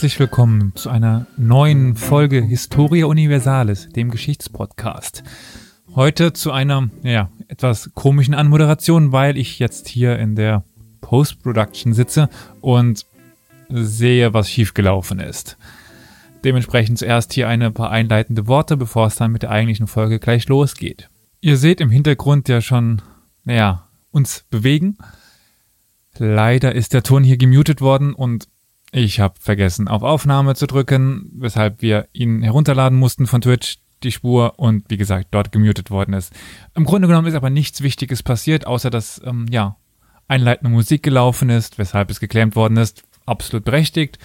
Herzlich willkommen zu einer neuen Folge Historia Universalis, dem Geschichtspodcast. Heute zu einer, ja, etwas komischen Anmoderation, weil ich jetzt hier in der Post-Production sitze und sehe, was schiefgelaufen ist. Dementsprechend zuerst hier eine paar einleitende Worte, bevor es dann mit der eigentlichen Folge gleich losgeht. Ihr seht im Hintergrund ja schon, naja, uns bewegen. Leider ist der Ton hier gemutet worden und ich habe vergessen, auf Aufnahme zu drücken, weshalb wir ihn herunterladen mussten von Twitch, die Spur, und wie gesagt, dort gemutet worden ist. Im Grunde genommen ist aber nichts Wichtiges passiert, außer dass, ähm, ja, einleitende Musik gelaufen ist, weshalb es geklämt worden ist, absolut berechtigt.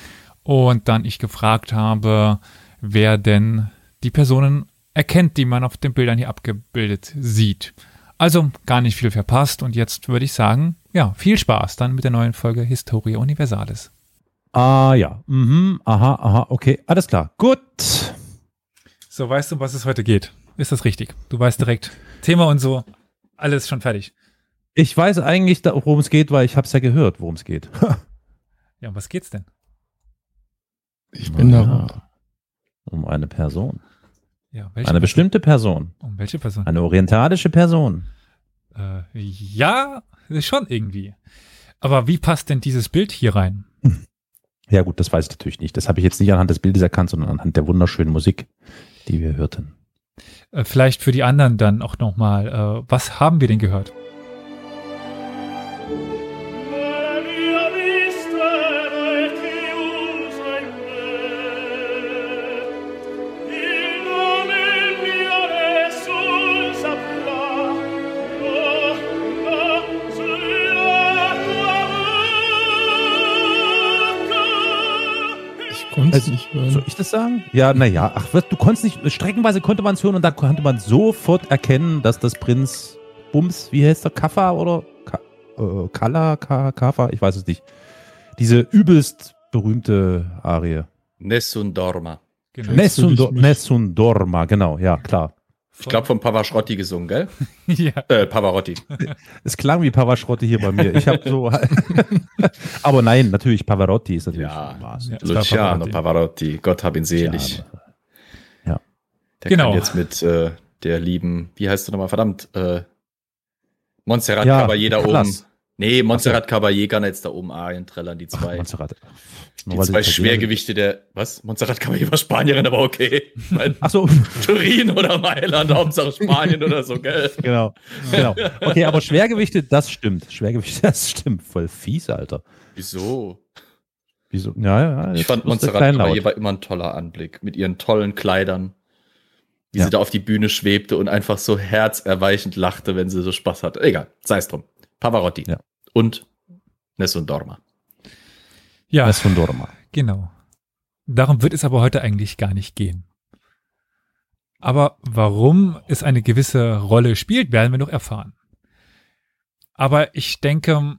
Und dann ich gefragt habe, wer denn die Personen erkennt, die man auf den Bildern hier abgebildet sieht. Also gar nicht viel verpasst und jetzt würde ich sagen, ja, viel Spaß dann mit der neuen Folge Historia Universalis. Ah ja, mhm, aha, aha, okay, alles klar, gut. So, weißt du, was es heute geht? Ist das richtig? Du weißt direkt Thema und so, alles schon fertig. Ich weiß eigentlich, worum es geht, weil ich habe es ja gehört, worum es geht. ja, um was geht's denn? Ich bin ja, da. Um eine Person. Ja, welche eine Person? bestimmte Person. Um welche Person? Eine orientalische Person. Äh, ja, schon irgendwie. Aber wie passt denn dieses Bild hier rein? Ja gut, das weiß ich natürlich nicht. Das habe ich jetzt nicht anhand des Bildes erkannt, sondern anhand der wunderschönen Musik, die wir hörten. Äh, vielleicht für die anderen dann auch nochmal. Äh, was haben wir denn gehört? Hören. Soll ich das sagen? Ja, naja, ach, du konntest nicht, streckenweise konnte man es hören und da konnte man sofort erkennen, dass das Prinz Bums, wie heißt der, Kaffa oder Ka, äh, Kala, Ka, Kaffa, ich weiß es nicht. Diese übelst berühmte Arie. Nessun Dorma. Genau. Nessun, Nessun Dorma, genau, ja, klar. Ich glaube von Pavarotti gesungen, gell? ja. Äh, Pavarotti. Es klang wie Pavarotti hier bei mir. Ich habe so. Aber nein, natürlich Pavarotti ist natürlich. Ja, ja Luciano Pavarotti. Pavarotti. Gott hab ihn selig. Ja. Der genau. kann jetzt mit äh, der lieben, wie heißt du nochmal, verdammt, äh, Montserrat ja, Caballé da oben. Nee, Montserrat Caballé kann jetzt da oben Arien trällern, die zwei. Ach, Montserrat. Die zwei Schwergewichte der, was? Montserrat Caballé war Spanierin, aber okay. Ach so. Turin oder Mailand, Hauptsache Spanien oder so, gell? Genau, genau. Okay, aber Schwergewichte, das stimmt. Schwergewichte, das stimmt. Voll fies, Alter. Wieso? Wieso? Ja, ja. Ich fand Montserrat Caballé war immer ein toller Anblick. Mit ihren tollen Kleidern. Wie ja. sie da auf die Bühne schwebte und einfach so herzerweichend lachte, wenn sie so Spaß hatte. Egal, sei es drum. Pavarotti. Ja. Und Nessun Dorma. Ja. Nessun Dorma. Genau. Darum wird es aber heute eigentlich gar nicht gehen. Aber warum es eine gewisse Rolle spielt, werden wir noch erfahren. Aber ich denke,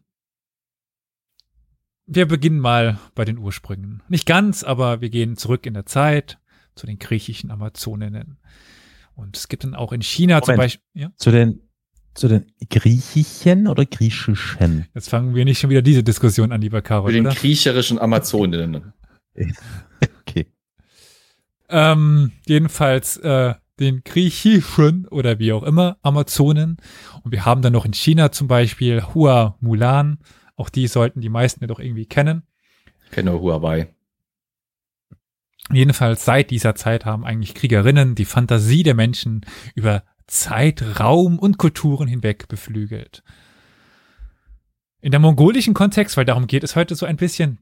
wir beginnen mal bei den Ursprüngen. Nicht ganz, aber wir gehen zurück in der Zeit zu den griechischen Amazoninnen. Und es gibt dann auch in China Moment, zum Beispiel. Ja? Zu den zu den griechischen oder griechischen? Jetzt fangen wir nicht schon wieder diese Diskussion an, lieber Karol. Zu den griecherischen Amazoninnen. okay. Ähm, jedenfalls äh, den griechischen oder wie auch immer Amazonen. Und wir haben dann noch in China zum Beispiel Hua Mulan. Auch die sollten die meisten ja doch irgendwie kennen. Kenne Huawei. Jedenfalls seit dieser Zeit haben eigentlich Kriegerinnen die Fantasie der Menschen über Zeit, Raum und Kulturen hinweg beflügelt. In der mongolischen Kontext, weil darum geht es heute so ein bisschen,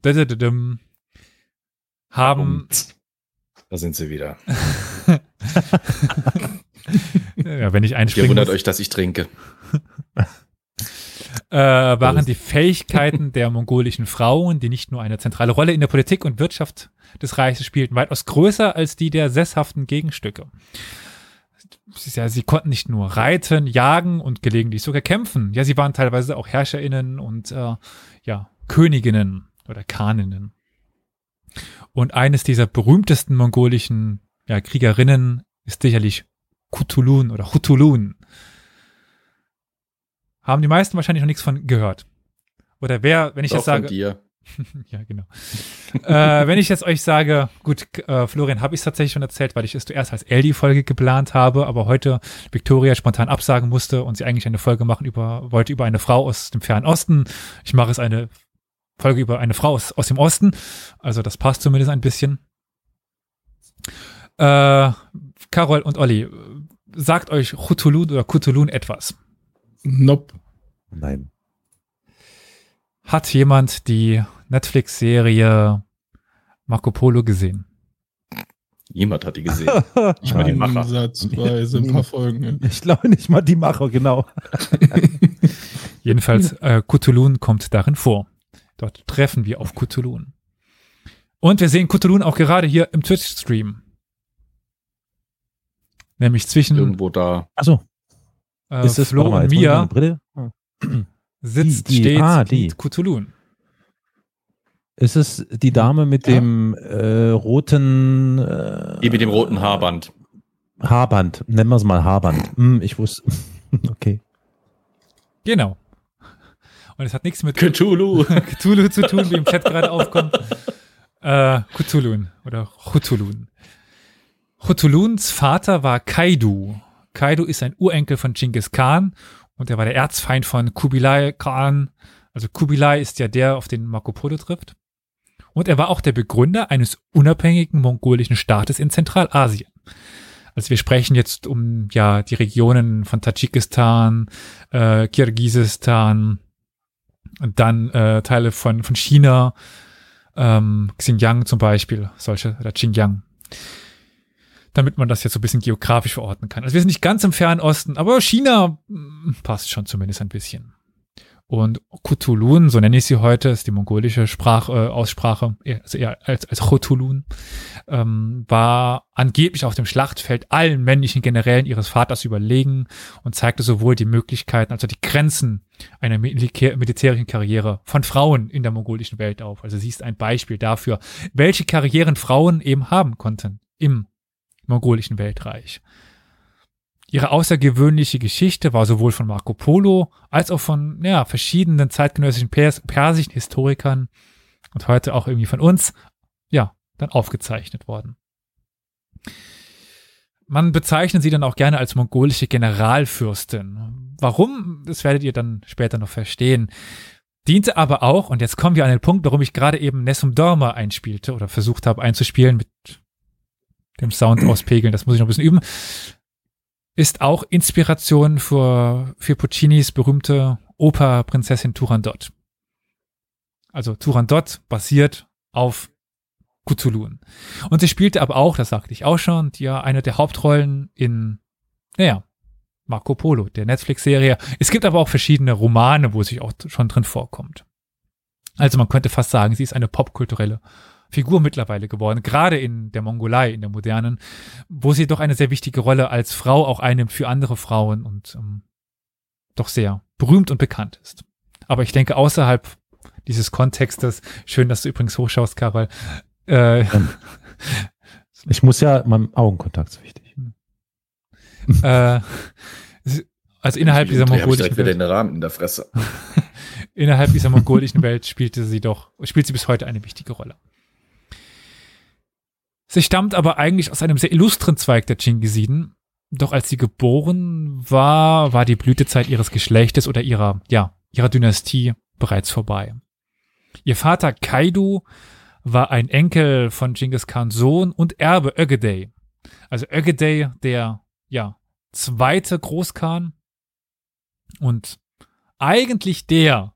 haben. Da sind sie wieder. ja, wenn ich einspringe. Ihr wundert euch, dass ich trinke. äh, waren die Fähigkeiten der mongolischen Frauen, die nicht nur eine zentrale Rolle in der Politik und Wirtschaft des Reiches spielten, weitaus größer als die der sesshaften Gegenstücke ja, sie konnten nicht nur reiten, jagen und gelegentlich sogar kämpfen. Ja, sie waren teilweise auch HerrscherInnen und äh, ja, Königinnen oder Khaninnen. Und eines dieser berühmtesten mongolischen ja, Kriegerinnen ist sicherlich Kutulun oder Hutulun. Haben die meisten wahrscheinlich noch nichts von gehört. Oder wer, wenn ich Doch, jetzt sage. Von dir. ja, genau. äh, wenn ich jetzt euch sage, gut, äh, Florian, habe ich es tatsächlich schon erzählt, weil ich es zuerst als Eldi-Folge geplant habe, aber heute Victoria spontan absagen musste und sie eigentlich eine Folge machen über, wollte über eine Frau aus dem Fernen Osten. Ich mache es eine Folge über eine Frau aus, aus dem Osten. Also das passt zumindest ein bisschen. Äh, Carol und Olli, sagt euch Chutulun oder Kutulun etwas? Nope. Nein. Hat jemand die Netflix-Serie Marco Polo gesehen? Niemand hat die gesehen. Ich mal die Macher. Ein paar Folgen. Ich glaube nicht mal die Macher, genau. Jedenfalls, äh, Cthulhu kommt darin vor. Dort treffen wir auf Cthulhu. Und wir sehen Cthulhu auch gerade hier im Twitch-Stream. Nämlich zwischen. Irgendwo da. Achso. Äh, ist das Flo und mir sitzt, die, die, steht ah, die. Cthulhu. Ist es die Dame mit ja. dem äh, roten. Äh, die mit dem roten Haarband. Haarband, nennen wir es mal Haarband. Hm, ich wusste. okay. Genau. Und es hat nichts mit Cthulhu, Cthulhu zu tun, wie im Chat gerade aufkommt. Äh, Cthulhun oder Chutulun. Chutuluns Vater war Kaidu. Kaidu ist ein Urenkel von Genghis Khan und er war der Erzfeind von Kubilai Khan. Also Kubilai ist ja der, auf den Marco Polo trifft. Und er war auch der Begründer eines unabhängigen mongolischen Staates in Zentralasien. Also wir sprechen jetzt um ja die Regionen von Tadschikistan, äh, Kirgisistan, dann äh, Teile von von China, ähm, Xinjiang zum Beispiel, solche oder Xinjiang. Damit man das jetzt so ein bisschen geografisch verorten kann. Also wir sind nicht ganz im Fernen Osten, aber China mh, hm, passt schon zumindest ein bisschen. Und Kutulun, so nenne ich sie heute, ist die mongolische Sprach, äh, Aussprache, also eher als, als Chotulun, ähm, war angeblich auf dem Schlachtfeld allen männlichen Generälen ihres Vaters überlegen und zeigte sowohl die Möglichkeiten als auch die Grenzen einer Militär militärischen Karriere von Frauen in der mongolischen Welt auf. Also sie ist ein Beispiel dafür, welche Karrieren Frauen eben haben konnten im mongolischen Weltreich. Ihre außergewöhnliche Geschichte war sowohl von Marco Polo als auch von ja, verschiedenen zeitgenössischen Pers persischen Historikern und heute auch irgendwie von uns, ja, dann aufgezeichnet worden. Man bezeichnet sie dann auch gerne als mongolische Generalfürstin. Warum? Das werdet ihr dann später noch verstehen. Diente aber auch, und jetzt kommen wir an den Punkt, warum ich gerade eben Nessum Dorma einspielte oder versucht habe einzuspielen mit dem Sound auspegeln. Das muss ich noch ein bisschen üben ist auch Inspiration für, für Puccinis berühmte Oper Prinzessin Turandot. Also Turandot basiert auf Cthulhu. Und sie spielte aber auch, das sagte ich auch schon, ja, eine der Hauptrollen in, naja, Marco Polo, der Netflix-Serie. Es gibt aber auch verschiedene Romane, wo sie auch schon drin vorkommt. Also man könnte fast sagen, sie ist eine popkulturelle Figur mittlerweile geworden, gerade in der Mongolei, in der modernen, wo sie doch eine sehr wichtige Rolle als Frau auch einnimmt für andere Frauen und ähm, doch sehr berühmt und bekannt ist. Aber ich denke, außerhalb dieses Kontextes, schön, dass du übrigens hochschaust, Karol. Äh, ähm, ich muss ja, mein Augenkontakt ist wichtig. äh, also innerhalb dieser mongolischen Welt. Den Rahmen in der Fresse. innerhalb dieser mongolischen Welt spielte sie doch, spielt sie bis heute eine wichtige Rolle. Sie stammt aber eigentlich aus einem sehr illustren Zweig der Chingisiden. Doch als sie geboren war, war die Blütezeit ihres Geschlechtes oder ihrer, ja, ihrer Dynastie bereits vorbei. Ihr Vater Kaidu war ein Enkel von Genghis Khans Sohn und Erbe Ögedei. Also Ögedei, der, ja, zweite Großkhan und eigentlich der,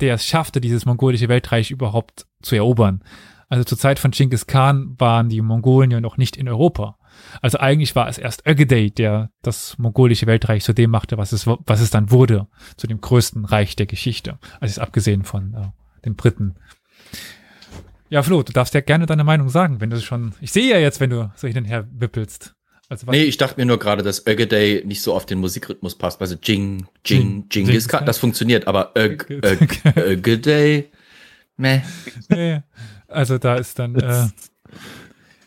der es schaffte, dieses mongolische Weltreich überhaupt zu erobern. Also zur Zeit von Genghis Khan waren die Mongolen ja noch nicht in Europa. Also eigentlich war es erst Ögedei, der das mongolische Weltreich zu dem machte, was es, was es dann wurde, zu dem größten Reich der Geschichte. Also jetzt abgesehen von äh, den Briten. Ja, Flo, du darfst ja gerne deine Meinung sagen, wenn du schon. Ich sehe ja jetzt, wenn du so hin und her wippelst. Also nee, ich dachte mir nur gerade, dass Ögedei nicht so auf den Musikrhythmus passt. Also Jing, Jing, Jing, Jing Khan, das funktioniert, aber Ögedei, meh. Nee. Also da ist dann äh,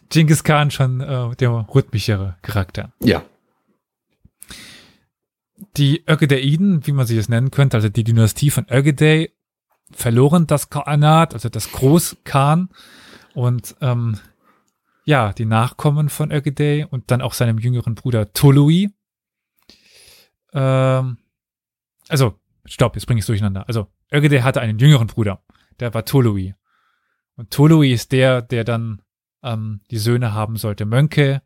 Genghis Khan schon äh, der rhythmischere Charakter. Ja. Die Ögedeiden, wie man sie jetzt nennen könnte, also die Dynastie von Ögedei, verloren das Khanat, also das Großkhan und ähm, ja, die Nachkommen von Ögedei und dann auch seinem jüngeren Bruder Tolui. Ähm, also, stopp, jetzt bringe ich es durcheinander. Also, Ögedei hatte einen jüngeren Bruder, der war Tolui. Und Tolui ist der, der dann ähm, die Söhne haben sollte, Mönke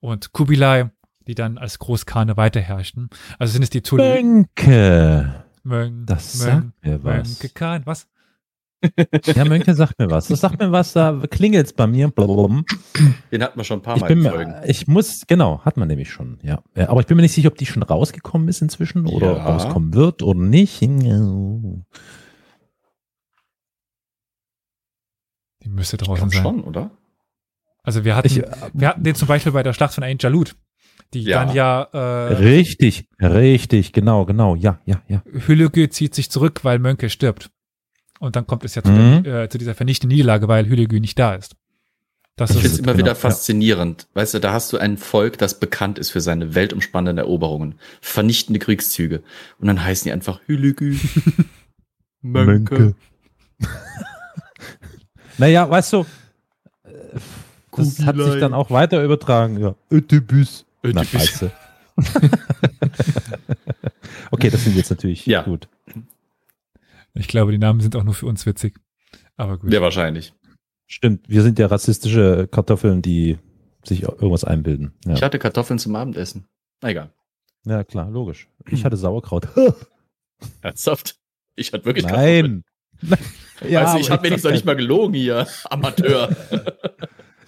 und Kubilai, die dann als Großkane weiterherrschten. Also sind es die Tolui. Mönke. Mönke. Das sagt mir was. Mönke Khan, was? Ja, Mönche sagt mir was. Das sagt mir was, da klingelt es bei mir. Den hatten wir schon ein paar ich Mal bin, Folgen. Ich muss, genau, hat man nämlich schon, ja. Aber ich bin mir nicht sicher, ob die schon rausgekommen ist inzwischen oder ja. rauskommen wird oder nicht. Die müsste draußen sein. schon, oder? Also wir hatten, ich, wir hatten den zum Beispiel bei der Schlacht von Ain Jalut. Die ja. dann ja äh, Richtig, richtig, genau, genau, ja, ja, ja. Hüllege zieht sich zurück, weil Mönke stirbt. Und dann kommt es ja zu, mhm. der, äh, zu dieser vernichtenden Niederlage, weil Hülegü nicht da ist. Das ich finde es immer genau, wieder faszinierend. Ja. Weißt du, da hast du ein Volk, das bekannt ist für seine weltumspannenden Eroberungen, vernichtende Kriegszüge. Und dann heißen die einfach Hülegü. Mönke. Mönke. Naja, weißt du, äh, das hat sich dann auch weiter übertragen. Ja, Ötebüs. Ötebüs. okay, das sind jetzt natürlich ja. gut. Ich glaube, die Namen sind auch nur für uns witzig. Aber gut. Ja, wahrscheinlich. Stimmt, wir sind ja rassistische Kartoffeln, die sich irgendwas einbilden. Ja. Ich hatte Kartoffeln zum Abendessen. Na egal. Ja, klar, logisch. Ich hatte Sauerkraut. Ernsthaft? Ich hatte wirklich Nein. Kartoffeln. ja, du, ich habe wenigstens noch nicht mal gelogen hier. Amateur.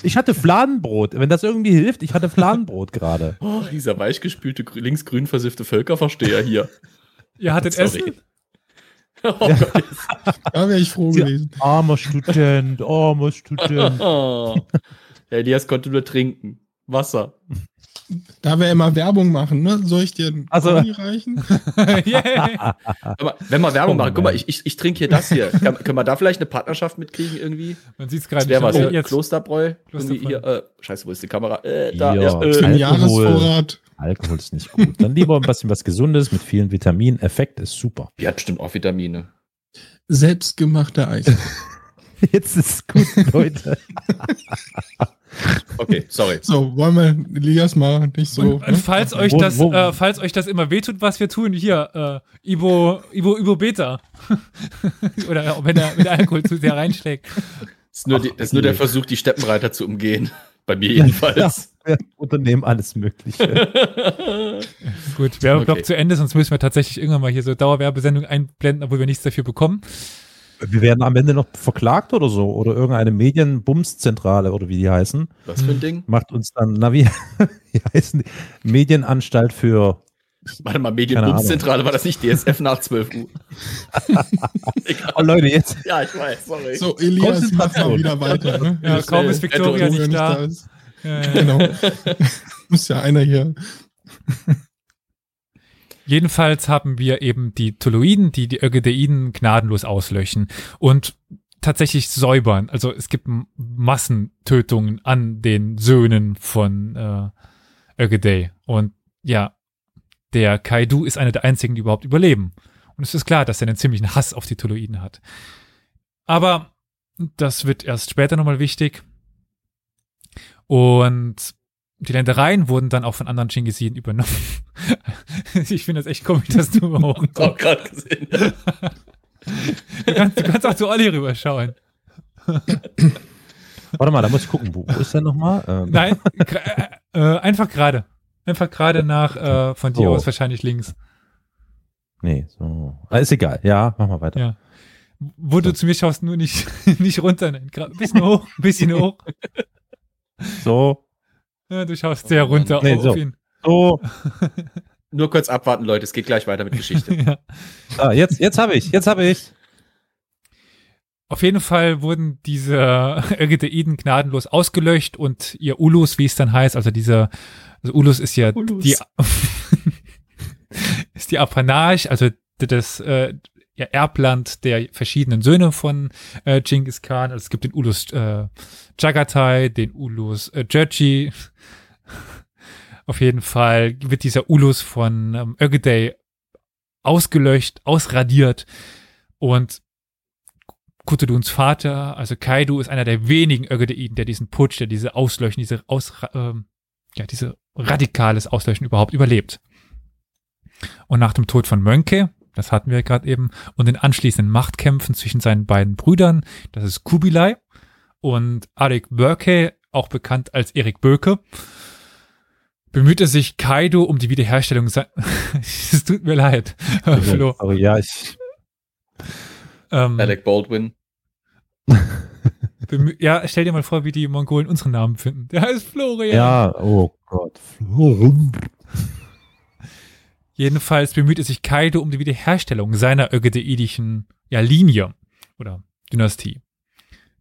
Ich hatte Fladenbrot. Wenn das irgendwie hilft, ich hatte Fladenbrot gerade. Oh, dieser weichgespülte, linksgrün versiffte Völkerversteher hier. Ihr hattet Sorry. Essen? Oh ja. Gott. Da wäre ich froh gewesen. Armer Student, armer Student. Der Elias konnte nur trinken. Wasser. Da wir immer Werbung machen, ne? Soll ich dir einen also, reichen? yeah. Aber wenn wir Werbung machen, guck mal, ich, ich, ich trinke hier das hier. Kann, können wir da vielleicht eine Partnerschaft mitkriegen irgendwie? Man sieht es gerade. Wer was? Jetzt. Klosterbräu? Klosterbräu. Hier, äh, scheiße, wo ist die Kamera? Äh, da, ja, ja äh, Jahresvorrat. Alkohol ist nicht gut. Dann lieber ein bisschen was Gesundes mit vielen Vitaminen. Effekt ist super. Die hat bestimmt auch Vitamine. Selbstgemachter Eis. Jetzt ist es gut, Leute. okay, sorry. So, wollen wir Elias mal nicht so. Und, ne? falls, euch das, wo, wo? Äh, falls euch das immer wehtut, was wir tun, hier, äh, Ibo, Ibo, Ibo Beta. Oder wenn er mit Alkohol zu sehr reinschlägt. Das ist nur, die, das ist nur der Versuch, die Steppenreiter zu umgehen. Bei mir jedenfalls. Ja, Unternehmen alles Mögliche. Gut, Werbeblock okay. zu Ende, sonst müssen wir tatsächlich irgendwann mal hier so Dauerwerbesendungen einblenden, obwohl wir nichts dafür bekommen. Wir werden am Ende noch verklagt oder so. Oder irgendeine Medienbumszentrale oder wie die heißen. Was für ein Ding? Macht uns dann, na wie, wie heißen die? Medienanstalt für Warte mal, Medienbumszentrale, war das nicht DSF nach 12 Uhr? oh Leute, jetzt. Ja, ich weiß, sorry. So, Elias macht mal wieder weiter. Ne? Ja, ja kaum ist Victoria nicht, nicht da. Ist. Ja, ja. Genau. Muss ja einer hier. Jedenfalls haben wir eben die Toloiden, die die Ögedeiden gnadenlos auslöschen und tatsächlich säubern. Also es gibt Massentötungen an den Söhnen von äh, Ögedei. Und ja, der Kaidu ist einer der einzigen, die überhaupt überleben. Und es ist klar, dass er einen ziemlichen Hass auf die Toloiden hat. Aber das wird erst später nochmal wichtig. Und die Ländereien wurden dann auch von anderen Chingisiden übernommen. ich finde das echt komisch, dass du hoch. Ich auch gerade gesehen. du, kannst, du kannst auch zu Olli rüberschauen. Warte mal, da muss ich gucken, wo, wo ist der nochmal? Ähm. Nein, äh, äh, einfach gerade. Einfach gerade nach äh, von dir so. aus wahrscheinlich links. Nee, so. Ah, ist egal. Ja, mach mal weiter. Ja. Wo so. du zu mir schaust, nur nicht, nicht runter. Nein, ein bisschen hoch, ein bisschen hoch. So. Ja, du schaust sehr runter nee, auf so. ihn. So. Nur kurz abwarten, Leute. Es geht gleich weiter mit Geschichte. ja. ah, jetzt, jetzt habe ich, jetzt habe ich. Auf jeden Fall wurden diese Ergiteiden gnadenlos ausgelöscht und ihr Ulus, wie es dann heißt, also dieser, also Ulus ist ja Ulus. die, ist die Apanage, also das, äh, Erbland der verschiedenen Söhne von äh, Genghis Khan. Also es gibt den Ulus äh, Jagatai, den Ulus äh, Jerji. Auf jeden Fall wird dieser Ulus von ähm, Ögedei ausgelöscht, ausradiert und Kutuluns Vater, also Kaidu, ist einer der wenigen Ögedeiden, der diesen Putsch, der diese Auslöschen, diese Aus, ähm, ja, diese radikales Auslöschen überhaupt überlebt. Und nach dem Tod von Mönke, das hatten wir gerade eben, und den anschließenden Machtkämpfen zwischen seinen beiden Brüdern, das ist Kubilai und Arik Börke, auch bekannt als Erik Böke, bemühte sich Kaido um die Wiederherstellung sein. es tut mir leid, Flo. Aber ja, ich. Ähm, Alec Baldwin. ja, stell dir mal vor, wie die Mongolen unseren Namen finden. Der heißt Florian. Ja, oh Gott. Florian. Jedenfalls bemühte sich Kaido um die Wiederherstellung seiner ögedeidischen ja, Linie oder Dynastie.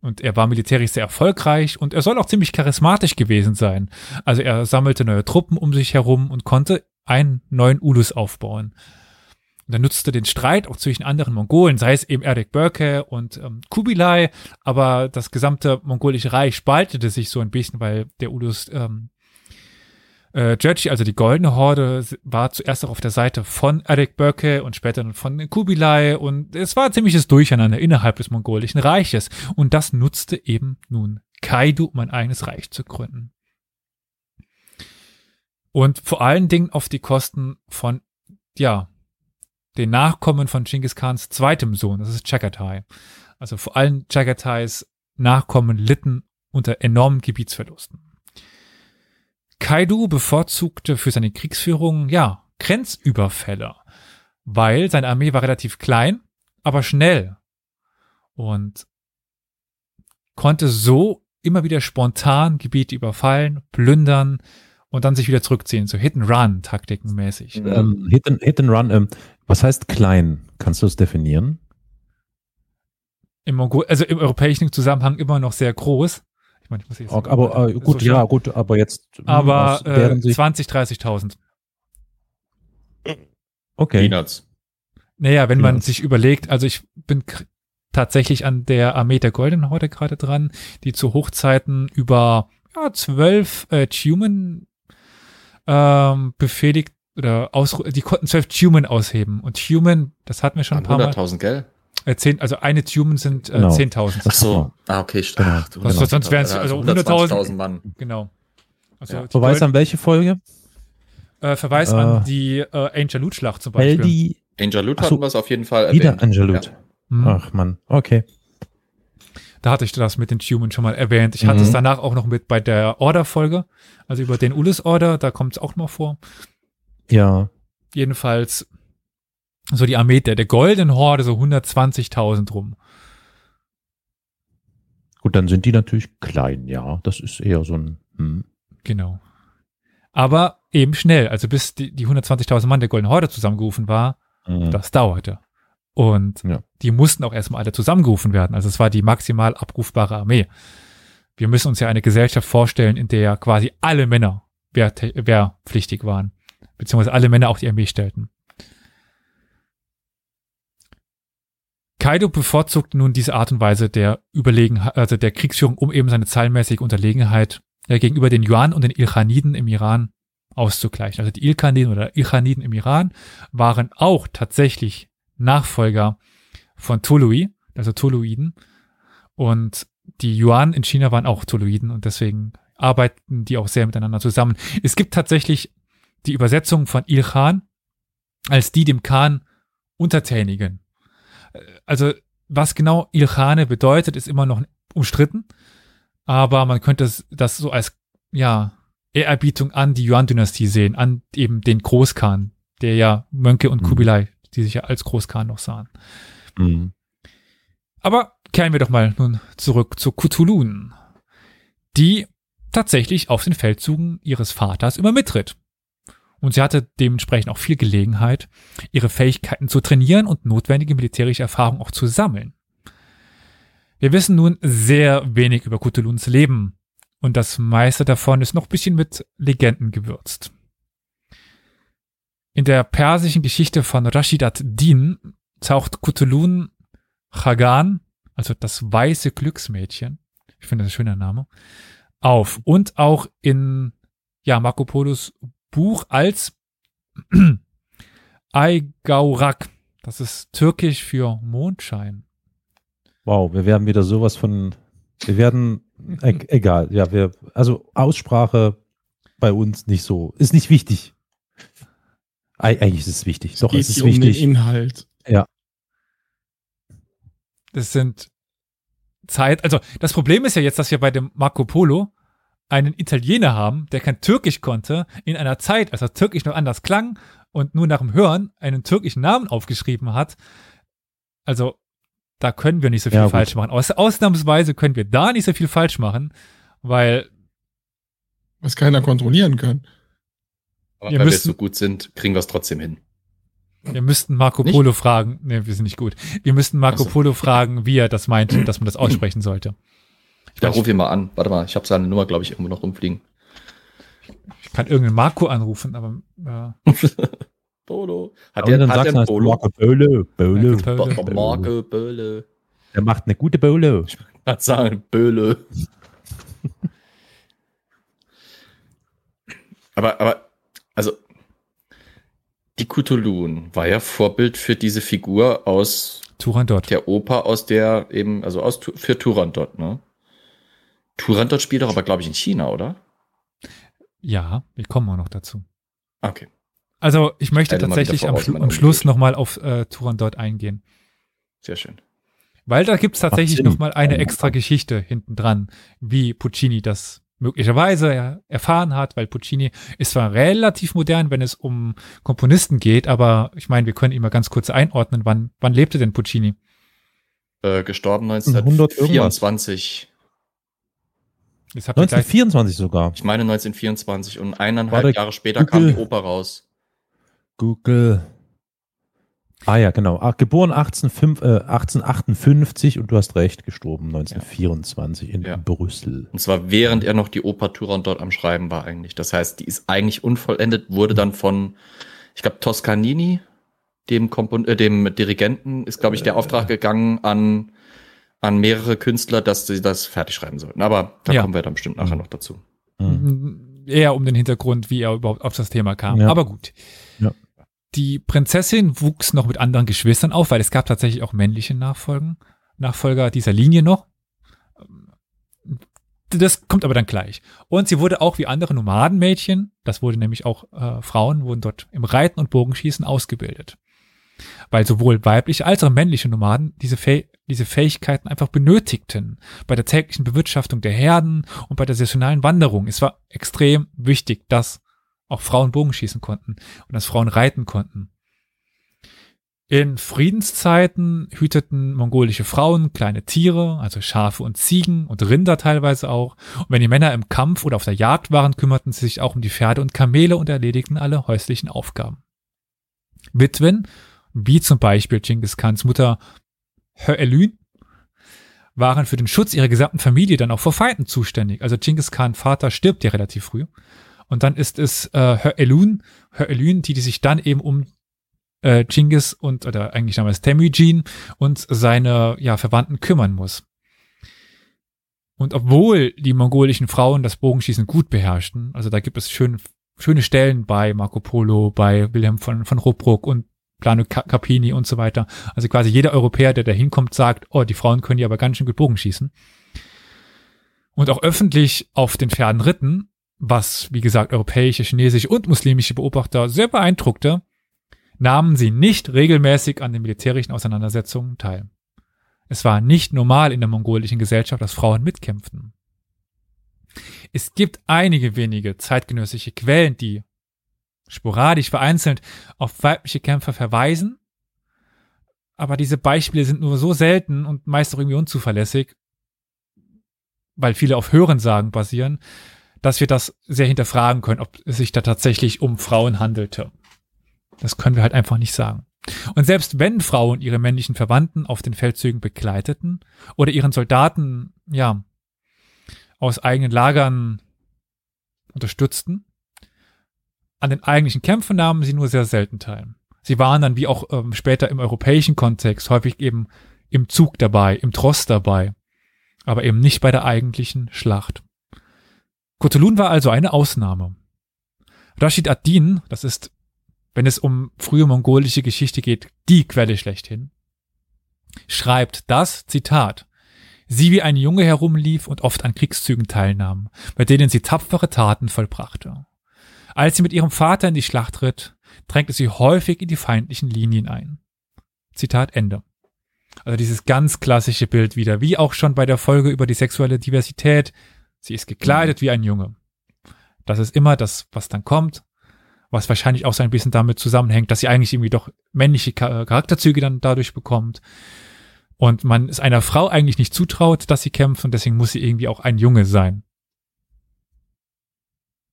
Und er war militärisch sehr erfolgreich und er soll auch ziemlich charismatisch gewesen sein. Also er sammelte neue Truppen um sich herum und konnte einen neuen Ulus aufbauen. Und er nutzte den Streit auch zwischen anderen Mongolen, sei es eben Erik Börke und ähm, Kubilai, aber das gesamte mongolische Reich spaltete sich so ein bisschen, weil der Ulus ähm, äh, Judge, also die Goldene Horde, war zuerst auch auf der Seite von Erik Böcke und später dann von Kubilai und es war ziemliches Durcheinander innerhalb des mongolischen Reiches und das nutzte eben nun Kaidu, um ein eigenes Reich zu gründen. Und vor allen Dingen auf die Kosten von, ja, den Nachkommen von Genghis Khans zweitem Sohn, das ist Chagatai. Also vor allem Chagatais Nachkommen litten unter enormen Gebietsverlusten. Kaidu bevorzugte für seine Kriegsführung, ja, Grenzüberfälle, weil seine Armee war relativ klein, aber schnell und konnte so immer wieder spontan Gebiete überfallen, plündern und dann sich wieder zurückziehen, so Hit-and-Run-Taktiken mäßig. Ähm, Hit, and, Hit and Run, ähm, was heißt klein? Kannst du es definieren? Im Mongol also im europäischen Zusammenhang immer noch sehr groß meine, ich muss jetzt okay, aber äh, gut, so ja, gut, aber jetzt. Aber äh, 20, 30.000. Okay. Peanuts. Naja, wenn Peanuts. man sich überlegt, also ich bin tatsächlich an der Armee der Goldenen Horde gerade dran, die zu Hochzeiten über ja, zwölf äh, Tumen ähm, befehligt oder aus, die konnten zwölf Tumen ausheben. Und Tumen, das hatten wir schon ein paar Mal. 100.000, gell? Äh, zehn, also eine Tumen sind äh, genau. 10.000. Ach so, ah, okay, Ach, genau. genau. Sonst wären es also 100.000 Mann. Genau. Also ja. Verweis Gold, an welche Folge? Äh, Verweis äh, an die äh, Angel Loot Schlacht zum Beispiel. Die Angel Loot hatten wir es auf jeden Fall erwähnt. Wieder Angel Loot. Ja. Mhm. Ach man, okay. Da hatte ich das mit den Tumen schon mal erwähnt. Ich mhm. hatte es danach auch noch mit bei der Order-Folge, also über den Ulis Order, da kommt es auch noch vor. Ja. Jedenfalls so die Armee der, der Golden Horde, so 120.000 rum. Gut, dann sind die natürlich klein, ja. Das ist eher so ein. Hm. Genau. Aber eben schnell, also bis die, die 120.000 Mann der Golden Horde zusammengerufen war, mhm. das dauerte. Und ja. die mussten auch erstmal alle zusammengerufen werden. Also es war die maximal abrufbare Armee. Wir müssen uns ja eine Gesellschaft vorstellen, in der quasi alle Männer wehr, wehrpflichtig waren. Beziehungsweise alle Männer auch die Armee stellten. Kaido bevorzugt nun diese Art und Weise der Überlegenheit, also der Kriegsführung, um eben seine zahlenmäßige Unterlegenheit äh, gegenüber den Yuan und den Ilkhaniden im Iran auszugleichen. Also die Ilkhaniden oder Ilkhaniden im Iran waren auch tatsächlich Nachfolger von Tului, also Tuluiden. Und die Yuan in China waren auch Tuluiden und deswegen arbeiten die auch sehr miteinander zusammen. Es gibt tatsächlich die Übersetzung von Ilkhan als die dem Khan untertänigen also was genau Ilkhane bedeutet, ist immer noch umstritten. Aber man könnte das, so als, ja, Ehrerbietung an die Yuan-Dynastie sehen, an eben den Großkhan, der ja Mönke und mhm. Kubilai, die sich ja als Großkhan noch sahen. Mhm. Aber kehren wir doch mal nun zurück zu Kutulun, die tatsächlich auf den Feldzügen ihres Vaters immer mittritt und sie hatte dementsprechend auch viel Gelegenheit, ihre Fähigkeiten zu trainieren und notwendige militärische Erfahrung auch zu sammeln. Wir wissen nun sehr wenig über Kutuluns Leben und das meiste davon ist noch ein bisschen mit Legenden gewürzt. In der persischen Geschichte von Rashid ad-Din taucht Kutulun Chagan, also das weiße Glücksmädchen, ich finde das ein schöner Name, auf und auch in ja, Marco Polos Buch als Aygaurak. Das ist türkisch für Mondschein. Wow, wir werden wieder sowas von, wir werden, e egal, ja, wir, also Aussprache bei uns nicht so, ist nicht wichtig. Eigentlich ist es wichtig. Doch, es ist wichtig. Um den Inhalt. Ja. Das sind Zeit, also das Problem ist ja jetzt, dass wir bei dem Marco Polo einen Italiener haben, der kein Türkisch konnte, in einer Zeit, als er Türkisch noch anders klang und nur nach dem Hören einen türkischen Namen aufgeschrieben hat. Also da können wir nicht so viel ja, falsch machen. Aus, ausnahmsweise können wir da nicht so viel falsch machen, weil was keiner kontrollieren kann. Aber wir weil müssten, wir so gut sind, kriegen wir es trotzdem hin. Wir müssten Marco nicht? Polo fragen. Nee, wir sind nicht gut. Wir müssten Marco so. Polo fragen, wie er das meint, dass man das aussprechen sollte. Ja, ruf ihn mal an. Warte mal, ich habe seine Nummer, glaube ich, irgendwo noch rumfliegen. Ich kann irgendeinen Marco anrufen, aber äh. Polo. Hat der, hat der Polo? Marco Polo. Polo. Marco, Marco Polo. Der macht eine gute Polo. Ich kann sagen, Polo. aber, aber, also, die Cthulhu war ja Vorbild für diese Figur aus Turandot. Der Oper aus der eben, also aus für Turandot, ne? Turandot spielt doch aber, glaube ich, in China, oder? Ja, wir kommen auch noch dazu. Okay. Also ich möchte tatsächlich am, am Schluss nochmal auf äh, Turandot eingehen. Sehr schön. Weil da gibt es tatsächlich nochmal eine extra Geschichte hinten dran, wie Puccini das möglicherweise erfahren hat, weil Puccini ist zwar relativ modern, wenn es um Komponisten geht, aber ich meine, wir können ihn mal ganz kurz einordnen, wann, wann lebte denn Puccini? Äh, gestorben 1924. 1924 sogar. Ich meine 1924 und eineinhalb Jahre später Google. kam die Oper raus. Google. Ah ja, genau. Ach, geboren 18, äh, 1858 und du hast recht, gestorben 1924 ja. in ja. Brüssel. Und zwar während er noch die Oper Turan dort am Schreiben war eigentlich. Das heißt, die ist eigentlich unvollendet, wurde dann von, ich glaube, Toscanini, dem, Kompon äh, dem Dirigenten, ist, glaube ich, der Auftrag gegangen an, an mehrere Künstler, dass sie das fertig schreiben sollten. Aber da ja. kommen wir dann bestimmt nachher noch dazu. Mhm. Eher um den Hintergrund, wie er überhaupt auf das Thema kam. Aber gut. Ja. Die Prinzessin wuchs noch mit anderen Geschwistern auf, weil es gab tatsächlich auch männliche Nachfolgen, Nachfolger dieser Linie noch. Das kommt aber dann gleich. Und sie wurde auch wie andere Nomadenmädchen, das wurde nämlich auch äh, Frauen, wurden dort im Reiten und Bogenschießen ausgebildet. Weil sowohl weibliche als auch männliche Nomaden diese, Fäh diese Fähigkeiten einfach benötigten. Bei der täglichen Bewirtschaftung der Herden und bei der saisonalen Wanderung. Es war extrem wichtig, dass auch Frauen Bogen schießen konnten und dass Frauen reiten konnten. In Friedenszeiten hüteten mongolische Frauen kleine Tiere, also Schafe und Ziegen und Rinder teilweise auch. Und wenn die Männer im Kampf oder auf der Jagd waren, kümmerten sie sich auch um die Pferde und Kamele und erledigten alle häuslichen Aufgaben. Witwen, wie zum Beispiel Genghis Khans Mutter Höelün, waren für den Schutz ihrer gesamten Familie dann auch vor Feinden zuständig. Also Genghis Khan Vater stirbt ja relativ früh. Und dann ist es äh, Hörelun, Hörelun, die, die sich dann eben um äh, Genghis und, oder eigentlich damals Temujin und seine ja, Verwandten kümmern muss. Und obwohl die mongolischen Frauen das Bogenschießen gut beherrschten, also da gibt es schön, schöne Stellen bei Marco Polo, bei Wilhelm von, von Ruppruck und Plano Capini und so weiter. Also quasi jeder Europäer, der da hinkommt, sagt, oh, die Frauen können ja aber ganz schön gut Bogenschießen. Und auch öffentlich auf den Pferden ritten, was, wie gesagt, europäische, chinesische und muslimische Beobachter sehr beeindruckte, nahmen sie nicht regelmäßig an den militärischen Auseinandersetzungen teil. Es war nicht normal in der mongolischen Gesellschaft, dass Frauen mitkämpften. Es gibt einige wenige zeitgenössische Quellen, die sporadisch vereinzelt auf weibliche Kämpfer verweisen, aber diese Beispiele sind nur so selten und meist auch irgendwie unzuverlässig, weil viele auf Hörensagen basieren, dass wir das sehr hinterfragen können, ob es sich da tatsächlich um Frauen handelte. Das können wir halt einfach nicht sagen. Und selbst wenn Frauen ihre männlichen Verwandten auf den Feldzügen begleiteten oder ihren Soldaten, ja, aus eigenen Lagern unterstützten, an den eigentlichen Kämpfen nahmen sie nur sehr selten teil. Sie waren dann wie auch ähm, später im europäischen Kontext häufig eben im Zug dabei, im Trost dabei, aber eben nicht bei der eigentlichen Schlacht. Kotulun war also eine Ausnahme. Rashid ad-Din, das ist, wenn es um frühe mongolische Geschichte geht, die Quelle schlechthin. schreibt, dass, Zitat, sie wie ein Junge herumlief und oft an Kriegszügen teilnahm, bei denen sie tapfere Taten vollbrachte. Als sie mit ihrem Vater in die Schlacht ritt, drängte sie häufig in die feindlichen Linien ein. Zitat Ende. Also dieses ganz klassische Bild wieder, wie auch schon bei der Folge über die sexuelle Diversität. Sie ist gekleidet wie ein Junge. Das ist immer das, was dann kommt, was wahrscheinlich auch so ein bisschen damit zusammenhängt, dass sie eigentlich irgendwie doch männliche Charakterzüge dann dadurch bekommt. Und man es einer Frau eigentlich nicht zutraut, dass sie kämpft und deswegen muss sie irgendwie auch ein Junge sein.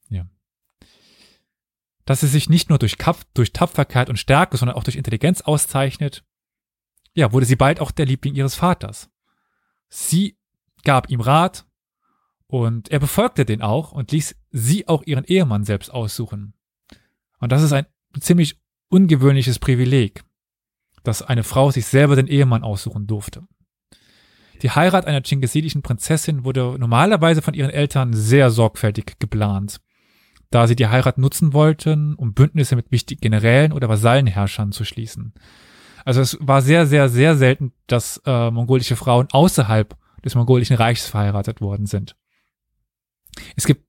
Ja. Dass sie sich nicht nur durch, Kap durch Tapferkeit und Stärke, sondern auch durch Intelligenz auszeichnet, ja, wurde sie bald auch der Liebling ihres Vaters. Sie gab ihm Rat und er befolgte den auch und ließ sie auch ihren Ehemann selbst aussuchen. Und das ist ein ziemlich ungewöhnliches Privileg, dass eine Frau sich selber den Ehemann aussuchen durfte. Die Heirat einer chingesidischen Prinzessin wurde normalerweise von ihren Eltern sehr sorgfältig geplant, da sie die Heirat nutzen wollten, um Bündnisse mit wichtigen Generälen oder Vasallenherrschern zu schließen. Also es war sehr, sehr, sehr selten, dass äh, mongolische Frauen außerhalb des mongolischen Reichs verheiratet worden sind. Es gibt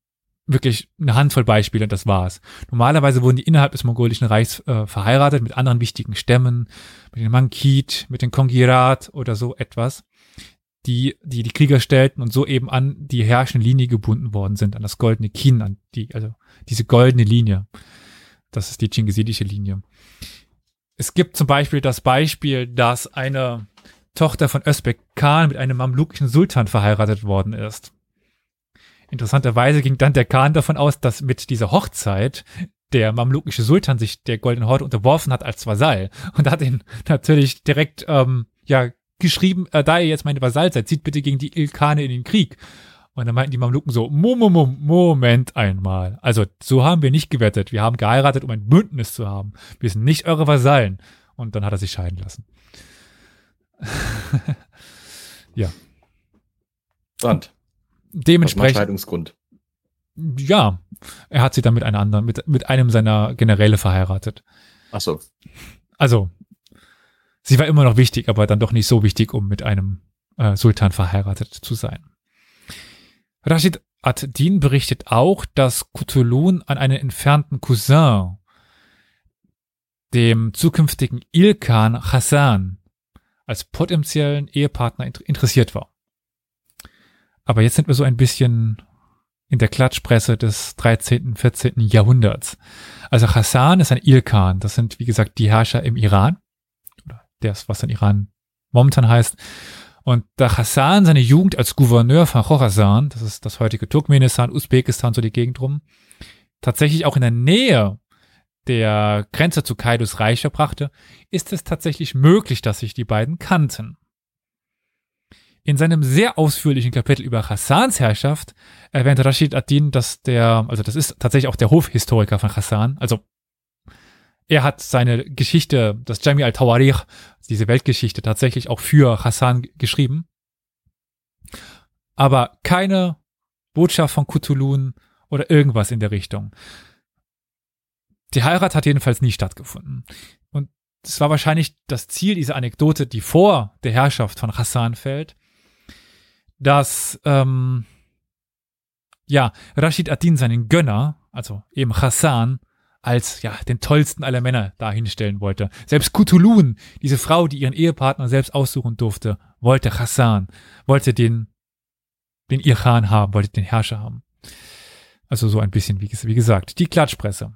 wirklich eine Handvoll Beispiele und das war's. Normalerweise wurden die innerhalb des mongolischen Reichs äh, verheiratet mit anderen wichtigen Stämmen, mit den Mankit, mit den Kongirat oder so etwas, die, die die Krieger stellten und so eben an die herrschende Linie gebunden worden sind, an das goldene Kin, an die, also diese goldene Linie. Das ist die chingisidische Linie. Es gibt zum Beispiel das Beispiel, dass eine Tochter von Özbek Khan mit einem mamlukischen Sultan verheiratet worden ist. Interessanterweise ging dann der Khan davon aus, dass mit dieser Hochzeit der mamlukische Sultan sich der Goldenen Horde unterworfen hat als Vasall und hat ihn natürlich direkt ähm, ja geschrieben, äh, da ihr jetzt meine Vasall seid, zieht bitte gegen die Ilkane in den Krieg. Und dann meinten die Mamluken so, Moment einmal. Also so haben wir nicht gewettet. Wir haben geheiratet, um ein Bündnis zu haben. Wir sind nicht eure Vasallen. Und dann hat er sich scheiden lassen. ja. Und? Dementsprechend. Scheidungsgrund. Ja. Er hat sie dann mit einer anderen, mit, mit einem seiner Generäle verheiratet. Ach so. Also, sie war immer noch wichtig, aber dann doch nicht so wichtig, um mit einem äh, Sultan verheiratet zu sein. Rashid ad-Din berichtet auch, dass Kutulun an einen entfernten Cousin, dem zukünftigen Ilkan Hassan, als potenziellen Ehepartner interessiert war. Aber jetzt sind wir so ein bisschen in der Klatschpresse des 13., 14. Jahrhunderts. Also Hassan ist ein Ilkan. Das sind, wie gesagt, die Herrscher im Iran. Das, was in Iran momentan heißt. Und da Hassan seine Jugend als Gouverneur von Khorasan, das ist das heutige Turkmenistan, Usbekistan, so die Gegend rum, tatsächlich auch in der Nähe der Grenze zu Kaidus Reich verbrachte, ist es tatsächlich möglich, dass sich die beiden kannten. In seinem sehr ausführlichen Kapitel über Hassans Herrschaft erwähnt Rashid ad-Din, dass der, also das ist tatsächlich auch der Hofhistoriker von Hassan, also er hat seine Geschichte, das Jami al-Tawarikh, diese Weltgeschichte tatsächlich auch für Hassan geschrieben. Aber keine Botschaft von Kutulun oder irgendwas in der Richtung. Die Heirat hat jedenfalls nie stattgefunden. Und es war wahrscheinlich das Ziel dieser Anekdote, die vor der Herrschaft von Hassan fällt, dass ähm, ja Rashid ad-Din seinen Gönner, also eben Hassan, als ja den tollsten aller Männer dahinstellen wollte. Selbst Kutulun, diese Frau, die ihren Ehepartner selbst aussuchen durfte, wollte Hassan, wollte den den Irchan haben, wollte den Herrscher haben. Also so ein bisschen, wie, wie gesagt, die Klatschpresse.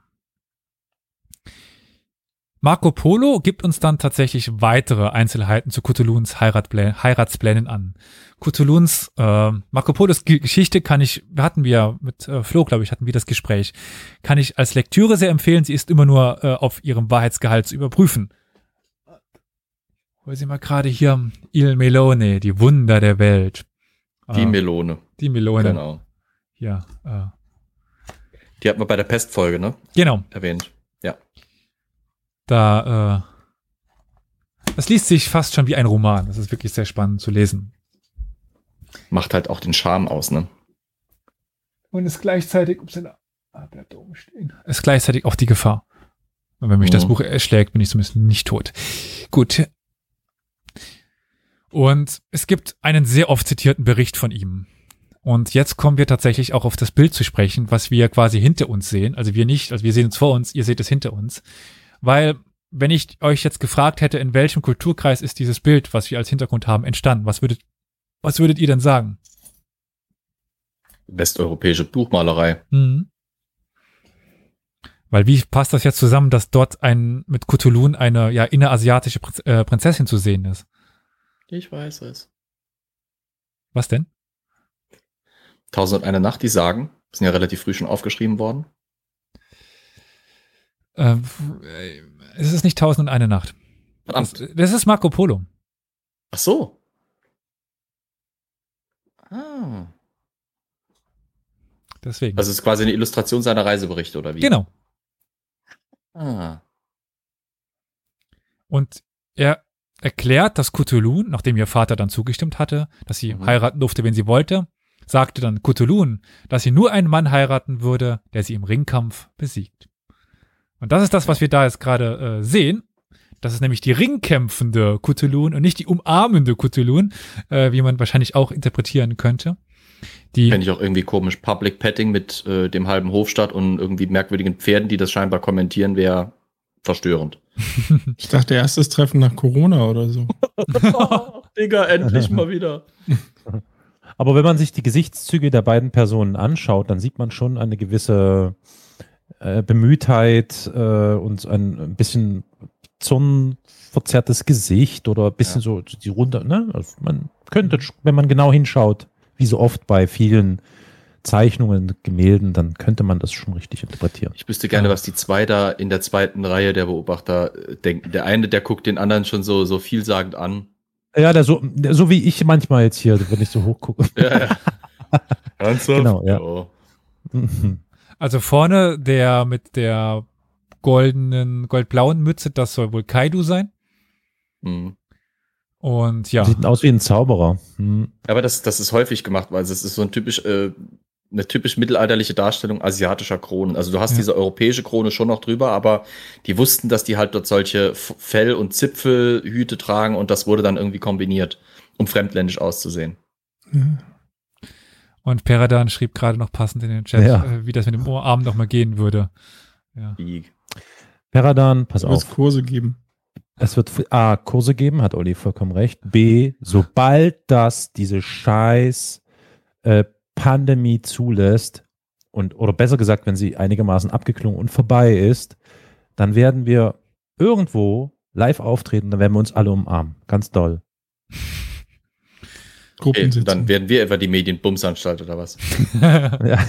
Marco Polo gibt uns dann tatsächlich weitere Einzelheiten zu Cthulhuns Heiratsplänen an. Cthulhuns, äh, Marco Polos Geschichte kann ich, hatten wir mit äh, Flo, glaube ich, hatten wir das Gespräch, kann ich als Lektüre sehr empfehlen. Sie ist immer nur äh, auf ihrem Wahrheitsgehalt zu überprüfen. Hol sie mal gerade hier Il Melone, die Wunder der Welt. Die äh, Melone. Die Melone. Genau. Ja. Äh. Die hat man bei der Pestfolge, ne? Genau. Erwähnt. Ja. Da, äh, das liest sich fast schon wie ein Roman. Das ist wirklich sehr spannend zu lesen. Macht halt auch den Charme aus, ne? Und ist gleichzeitig, ups, ah, der Dom stehen. Ist gleichzeitig auch die Gefahr. Und wenn mich mhm. das Buch erschlägt, bin ich zumindest nicht tot. Gut. Und es gibt einen sehr oft zitierten Bericht von ihm. Und jetzt kommen wir tatsächlich auch auf das Bild zu sprechen, was wir quasi hinter uns sehen. Also wir nicht, also wir sehen es vor uns, ihr seht es hinter uns. Weil, wenn ich euch jetzt gefragt hätte, in welchem Kulturkreis ist dieses Bild, was wir als Hintergrund haben, entstanden, was würdet, was würdet ihr denn sagen? Westeuropäische Buchmalerei. Mhm. Weil wie passt das jetzt zusammen, dass dort ein mit Cthulhu eine ja innerasiatische äh, Prinzessin zu sehen ist? Ich weiß es. Was denn? Tausend und eine Nacht, die sagen, sind ja relativ früh schon aufgeschrieben worden. Äh, es ist nicht Tausend und eine Nacht. Das, das ist Marco Polo. Ach so. Ah. Deswegen. Das ist quasi eine Illustration seiner Reiseberichte, oder wie? Genau. Ah. Und er erklärt, dass Cthulhu, nachdem ihr Vater dann zugestimmt hatte, dass sie mhm. heiraten durfte, wenn sie wollte, sagte dann Cthulhu, dass sie nur einen Mann heiraten würde, der sie im Ringkampf besiegt. Und das ist das, was wir da jetzt gerade äh, sehen. Das ist nämlich die ringkämpfende Cthulhu und nicht die umarmende Cthulhu, äh, wie man wahrscheinlich auch interpretieren könnte. Die Fände ich auch irgendwie komisch. Public Petting mit äh, dem halben Hofstadt und irgendwie merkwürdigen Pferden, die das scheinbar kommentieren, wäre verstörend. Ich dachte, erstes Treffen nach Corona oder so. Digga, endlich mal wieder. Aber wenn man sich die Gesichtszüge der beiden Personen anschaut, dann sieht man schon eine gewisse äh, Bemühtheit äh, und ein, ein bisschen zornverzerrtes Gesicht oder ein bisschen ja. so die runter. Ne? Also man könnte, wenn man genau hinschaut, wie so oft bei vielen Zeichnungen, Gemälden, dann könnte man das schon richtig interpretieren. Ich wüsste gerne, was die zwei da in der zweiten Reihe der Beobachter äh, denken. Der eine, der guckt den anderen schon so, so vielsagend an. Ja, der so, der, so wie ich manchmal jetzt hier, wenn ich so hochgucke. Ja, ja. Ernsthaft? Genau, ja. Oh. Also vorne der mit der goldenen, goldblauen Mütze, das soll wohl Kaidu sein. Mhm. Und ja. Sieht aus wie ein Zauberer. Hm. Aber das, das ist häufig gemacht, weil es ist so ein typisch, äh, eine typisch mittelalterliche Darstellung asiatischer Kronen. Also du hast ja. diese europäische Krone schon noch drüber, aber die wussten, dass die halt dort solche Fell- und Zipfelhüte tragen und das wurde dann irgendwie kombiniert, um fremdländisch auszusehen. Mhm. Und Peradan schrieb gerade noch passend in den Chat, ja. äh, wie das mit dem Ohrarm noch mal gehen würde. Ja. Peradan, pass auf. Kurse geben. Es wird A, Kurse geben, hat Olli vollkommen recht. B, sobald das diese scheiß äh, Pandemie zulässt und, oder besser gesagt, wenn sie einigermaßen abgeklungen und vorbei ist, dann werden wir irgendwo live auftreten, dann werden wir uns alle umarmen. Ganz doll. Okay, dann werden wir etwa die Medienbumsanstalt oder was? ja,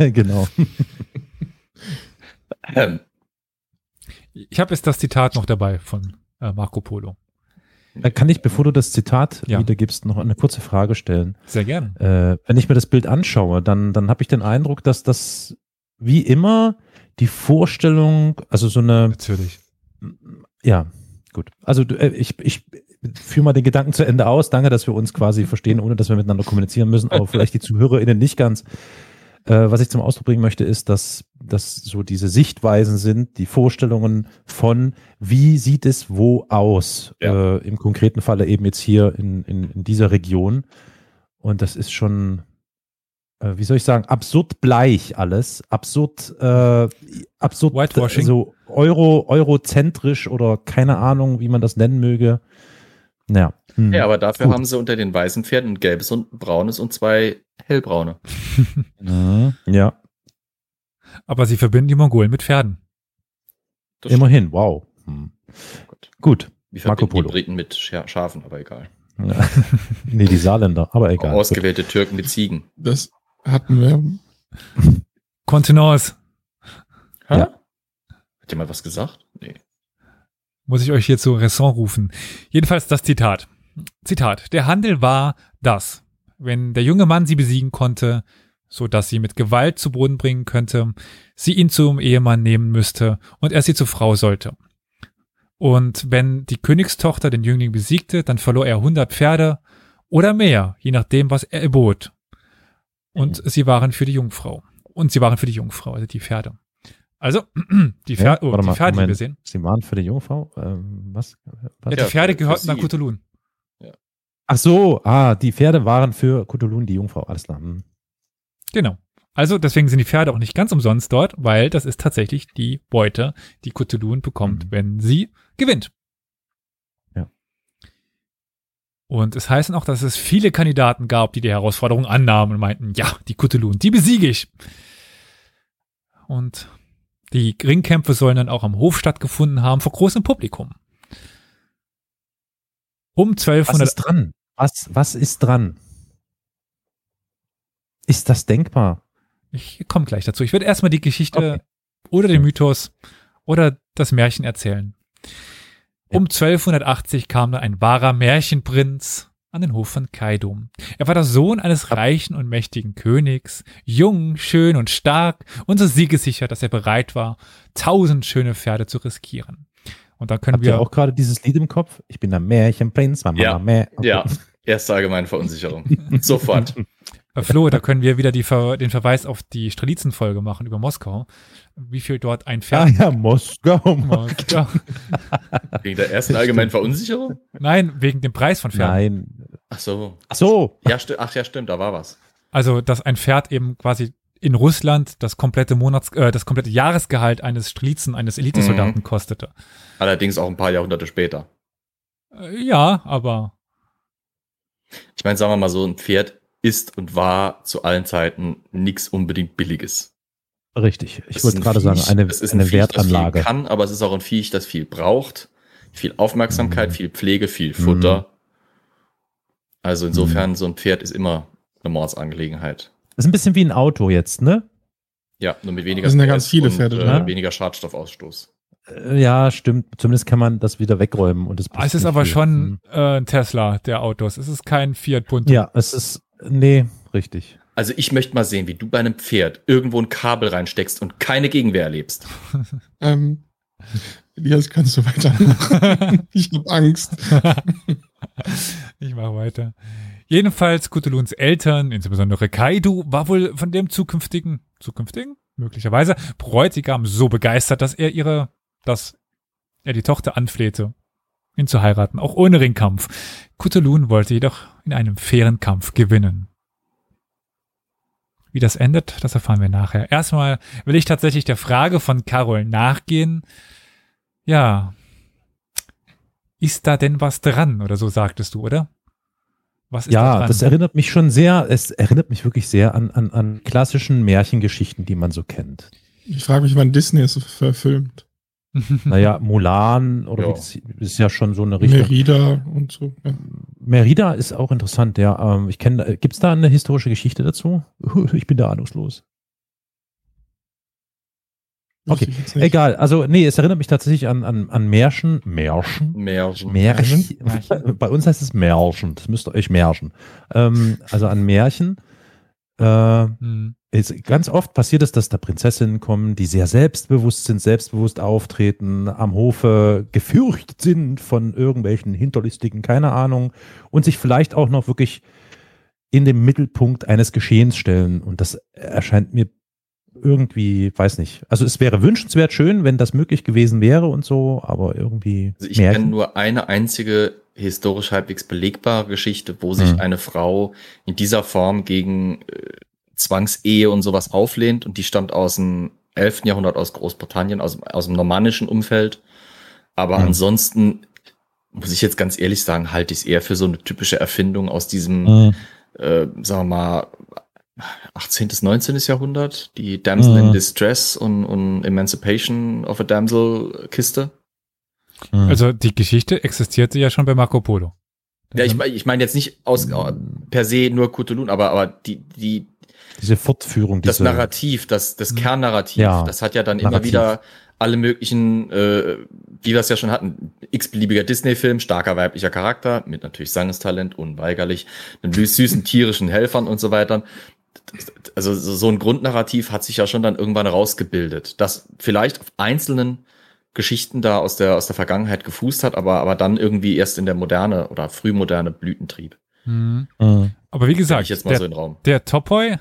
genau. ähm. Ich habe jetzt das Zitat noch dabei von äh, Marco Polo. Äh, kann ich, bevor du das Zitat ja. wiedergibst, noch eine kurze Frage stellen? Sehr gerne. Äh, wenn ich mir das Bild anschaue, dann, dann habe ich den Eindruck, dass das wie immer die Vorstellung, also so eine. Natürlich. Ja, gut. Also äh, ich, ich führe mal den Gedanken zu Ende aus. Danke, dass wir uns quasi verstehen, ohne dass wir miteinander kommunizieren müssen, aber vielleicht die ZuhörerInnen nicht ganz. Äh, was ich zum Ausdruck bringen möchte, ist, dass, dass so diese Sichtweisen sind, die Vorstellungen von, wie sieht es wo aus, ja. äh, im konkreten Falle eben jetzt hier in, in, in dieser Region. Und das ist schon, äh, wie soll ich sagen, absurd bleich alles, absurd, äh, absurd Whitewashing. so Euro, eurozentrisch oder keine Ahnung, wie man das nennen möge. Ja. Hm. Ja, aber dafür Gut. haben sie unter den weißen Pferden ein gelbes und ein braunes und zwei hellbraune. ja. Aber sie verbinden die Mongolen mit Pferden. Das Immerhin, wow. Hm. Gut. Gut. Wir Marco Polo. die Briten mit Schafen, aber egal. Ja. nee, die Saarländer, aber egal. Ausgewählte Türken mit Ziegen. Das hatten wir. Kontenance. Ja. Hat jemand was gesagt? Nee. Muss ich euch hier zu Raison rufen. Jedenfalls das Zitat. Zitat. Der Handel war das. Wenn der junge Mann sie besiegen konnte, so dass sie mit Gewalt zu Boden bringen könnte, sie ihn zum Ehemann nehmen müsste und er sie zur Frau sollte. Und wenn die Königstochter den Jüngling besiegte, dann verlor er hundert Pferde oder mehr, je nachdem, was er erbot. Und mhm. sie waren für die Jungfrau. Und sie waren für die Jungfrau, also die Pferde. Also, die, Pfer ja, oh, die Pferde, Moment. die wir sehen. Sie waren für die Jungfrau? Ähm, was? was? Ja, die Pferde gehörten nach Cthulhu. Ach so, ah, die Pferde waren für Cthulhu die Jungfrau, alles klar. Hm. Genau. Also deswegen sind die Pferde auch nicht ganz umsonst dort, weil das ist tatsächlich die Beute, die Cthulhu bekommt, mhm. wenn sie gewinnt. Ja. Und es heißt auch, dass es viele Kandidaten gab, die die Herausforderung annahmen und meinten, ja, die Cthulhu, die besiege ich. Und die Ringkämpfe sollen dann auch am Hof stattgefunden haben, vor großem Publikum. Um 1200. Was ist dran? Was, was ist dran? Ist das denkbar? Ich komme gleich dazu. Ich würde erstmal die Geschichte okay. oder den Mythos oder das Märchen erzählen. Um 1280 kam da ein wahrer Märchenprinz an den Hof von Kaidum. Er war der Sohn eines reichen und mächtigen Königs, jung, schön und stark und so siegesicher, dass er bereit war, tausend schöne Pferde zu riskieren. Und da können Habt wir ihr auch gerade dieses Lied im Kopf? Ich bin der Märchenprinz, Mama ja, Mär okay. ja, erste allgemeine Verunsicherung. Sofort. Äh, Flo, da können wir wieder Ver den Verweis auf die Strelitzen-Folge machen über Moskau. Wie viel dort ein Pferd. Ah ja, Moskau. Moskau. Wegen der ersten allgemeinen Verunsicherung? Nein, wegen dem Preis von Pferden. Nein. Ach so. Ach so. Ja, ach ja, stimmt, da war was. Also, dass ein Pferd eben quasi in Russland das komplette Monats, äh, das komplette Jahresgehalt eines Strelitzen, eines Elitesoldaten mhm. kostete. Allerdings auch ein paar Jahrhunderte später. Äh, ja, aber. Ich meine, sagen wir mal so, ein Pferd ist und war zu allen Zeiten nichts unbedingt Billiges. Richtig. Ich würde gerade sagen, eine, es ist eine ein Viech, Wertanlage. Das viel kann, aber es ist auch ein Viech, das viel braucht. Viel Aufmerksamkeit, mhm. viel Pflege, viel Futter. Mhm. Also insofern, mhm. so ein Pferd ist immer eine Mordsangelegenheit. Das ist ein bisschen wie ein Auto jetzt, ne? Ja, nur mit weniger Das sind ja ganz viele Pferde, und, äh, weniger Schadstoffausstoß. Äh, ja, stimmt. Zumindest kann man das wieder wegräumen und es. Ah, es ist aber viel. schon mhm. äh, ein Tesla der Autos. Es ist kein Fiat Punto. Ja, es ist Nee, richtig. Also ich möchte mal sehen, wie du bei einem Pferd irgendwo ein Kabel reinsteckst und keine Gegenwehr erlebst. ähm, Elias, kannst du weitermachen? ich habe Angst. ich mache weiter. Jedenfalls Cthulhuns Eltern, insbesondere Kaidu, war wohl von dem zukünftigen, zukünftigen, möglicherweise, Bräutigam so begeistert, dass er ihre, dass er die Tochter anflehte, ihn zu heiraten, auch ohne Ringkampf. Cthulhu wollte jedoch in einem fairen Kampf gewinnen. Wie das endet, das erfahren wir nachher. Erstmal will ich tatsächlich der Frage von Carol nachgehen. Ja, ist da denn was dran? Oder so sagtest du, oder? Was ist ja, da das erinnert mich schon sehr, es erinnert mich wirklich sehr an, an, an klassischen Märchengeschichten, die man so kennt. Ich frage mich, wann Disney es verfilmt. naja, Mulan oder ja. Das ist ja schon so eine Richtung. Merida und so. Ja. Merida ist auch interessant, ja. Ähm, ich kenne, gibt es da eine historische Geschichte dazu? Ich bin da ahnungslos. Okay, egal. Also, nee, es erinnert mich tatsächlich an, an, an Märchen. Märchen? Märchen. Märchen. Bei uns heißt es Märchen. Das müsst ihr euch Märchen. Ähm, also an Märchen. Äh, hm. ist, ganz oft passiert es, dass da Prinzessinnen kommen, die sehr selbstbewusst sind, selbstbewusst auftreten, am Hofe gefürchtet sind von irgendwelchen Hinterlistigen, keine Ahnung, und sich vielleicht auch noch wirklich in den Mittelpunkt eines Geschehens stellen. Und das erscheint mir irgendwie, weiß nicht. Also es wäre wünschenswert schön, wenn das möglich gewesen wäre und so, aber irgendwie. Also ich kenne nur eine einzige historisch halbwegs belegbare Geschichte, wo sich mhm. eine Frau in dieser Form gegen äh, Zwangsehe und sowas auflehnt und die stammt aus dem 11. Jahrhundert aus Großbritannien, aus, aus dem normannischen Umfeld. Aber mhm. ansonsten muss ich jetzt ganz ehrlich sagen, halte ich es eher für so eine typische Erfindung aus diesem, mhm. äh, sagen wir mal, 18. bis 19. Jahrhundert, die Damsel in mhm. Distress und, und Emancipation of a Damsel Kiste. Mhm. Also die Geschichte existierte ja schon bei Marco Polo. Ja, ich meine ich mein jetzt nicht aus per se nur Cthulhu, aber aber die die diese Fortführung, das Narrativ, das das mhm. Kernnarrativ, ja, das hat ja dann Narrativ. immer wieder alle möglichen, äh, wie wir es ja schon hatten, x-beliebiger Disney-Film, starker weiblicher Charakter, mit natürlich Sangestalent, unweigerlich, einem süßen tierischen Helfern und so weiter. Also so ein Grundnarrativ hat sich ja schon dann irgendwann rausgebildet, das vielleicht auf einzelnen Geschichten da aus der, aus der Vergangenheit gefußt hat, aber, aber dann irgendwie erst in der moderne oder frühmoderne Blütentrieb. Mhm. Mhm. Aber wie gesagt, jetzt mal der, so in den Raum. der Topoi,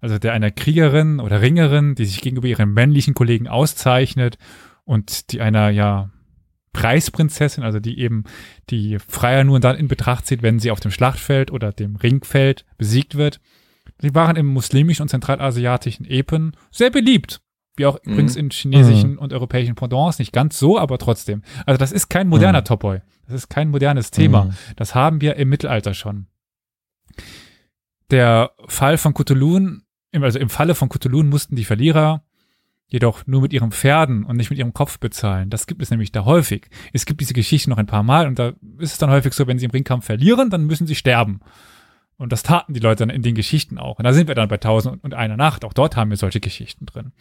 also der einer Kriegerin oder Ringerin, die sich gegenüber ihren männlichen Kollegen auszeichnet und die einer ja Preisprinzessin, also die eben die Freier nur dann in Betracht zieht, wenn sie auf dem Schlachtfeld oder dem Ringfeld besiegt wird. Sie waren im muslimischen und zentralasiatischen Epen sehr beliebt. Wie auch mhm. übrigens in chinesischen mhm. und europäischen Pendants, nicht ganz so, aber trotzdem. Also das ist kein moderner mhm. Topoi. Das ist kein modernes Thema. Mhm. Das haben wir im Mittelalter schon. Der Fall von Cthulhu, also im Falle von Cthulhu mussten die Verlierer jedoch nur mit ihren Pferden und nicht mit ihrem Kopf bezahlen. Das gibt es nämlich da häufig. Es gibt diese Geschichte noch ein paar Mal und da ist es dann häufig so, wenn sie im Ringkampf verlieren, dann müssen sie sterben. Und das taten die Leute dann in den Geschichten auch. Und da sind wir dann bei Tausend und einer Nacht. Auch dort haben wir solche Geschichten drin.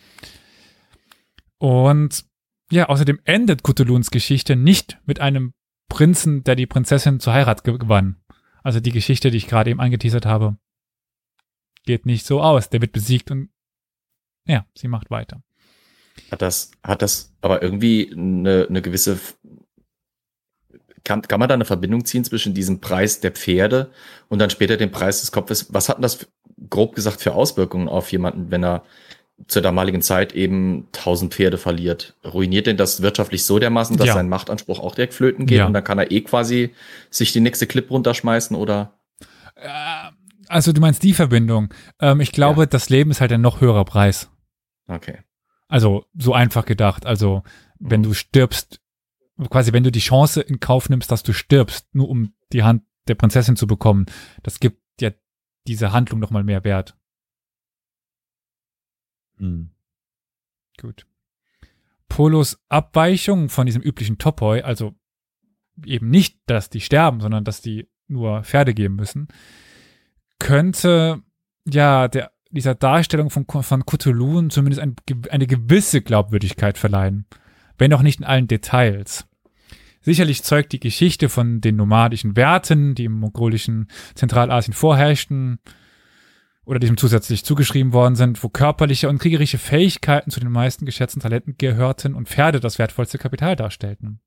Und ja, außerdem endet Cthulhuns Geschichte nicht mit einem Prinzen, der die Prinzessin zur Heirat gewann. Also die Geschichte, die ich gerade eben angeteasert habe, geht nicht so aus. Der wird besiegt und ja, sie macht weiter. Hat das, hat das aber irgendwie eine, eine gewisse, kann, kann man da eine Verbindung ziehen zwischen diesem Preis der Pferde und dann später dem Preis des Kopfes? Was hat denn das grob gesagt für Auswirkungen auf jemanden, wenn er zur damaligen Zeit eben tausend Pferde verliert. Ruiniert denn das wirtschaftlich so dermaßen, dass ja. sein Machtanspruch auch direkt flöten geht ja. und dann kann er eh quasi sich die nächste Clip runterschmeißen oder? Äh, also du meinst die Verbindung. Ähm, ich glaube, ja. das Leben ist halt ein noch höherer Preis. Okay. Also so einfach gedacht. Also wenn mhm. du stirbst, quasi wenn du die Chance in Kauf nimmst, dass du stirbst, nur um die Hand der Prinzessin zu bekommen, das gibt ja diese Handlung noch mal mehr Wert. Mhm. Gut. Polos Abweichung von diesem üblichen Topoi, also eben nicht, dass die sterben, sondern dass die nur Pferde geben müssen, könnte ja der, dieser Darstellung von, von Cthulhu zumindest ein, eine gewisse Glaubwürdigkeit verleihen, wenn auch nicht in allen Details. Sicherlich zeugt die Geschichte von den nomadischen Werten, die im mongolischen Zentralasien vorherrschten, oder diesem zusätzlich zugeschrieben worden sind, wo körperliche und kriegerische Fähigkeiten zu den meisten geschätzten Talenten gehörten und Pferde das wertvollste Kapital darstellten.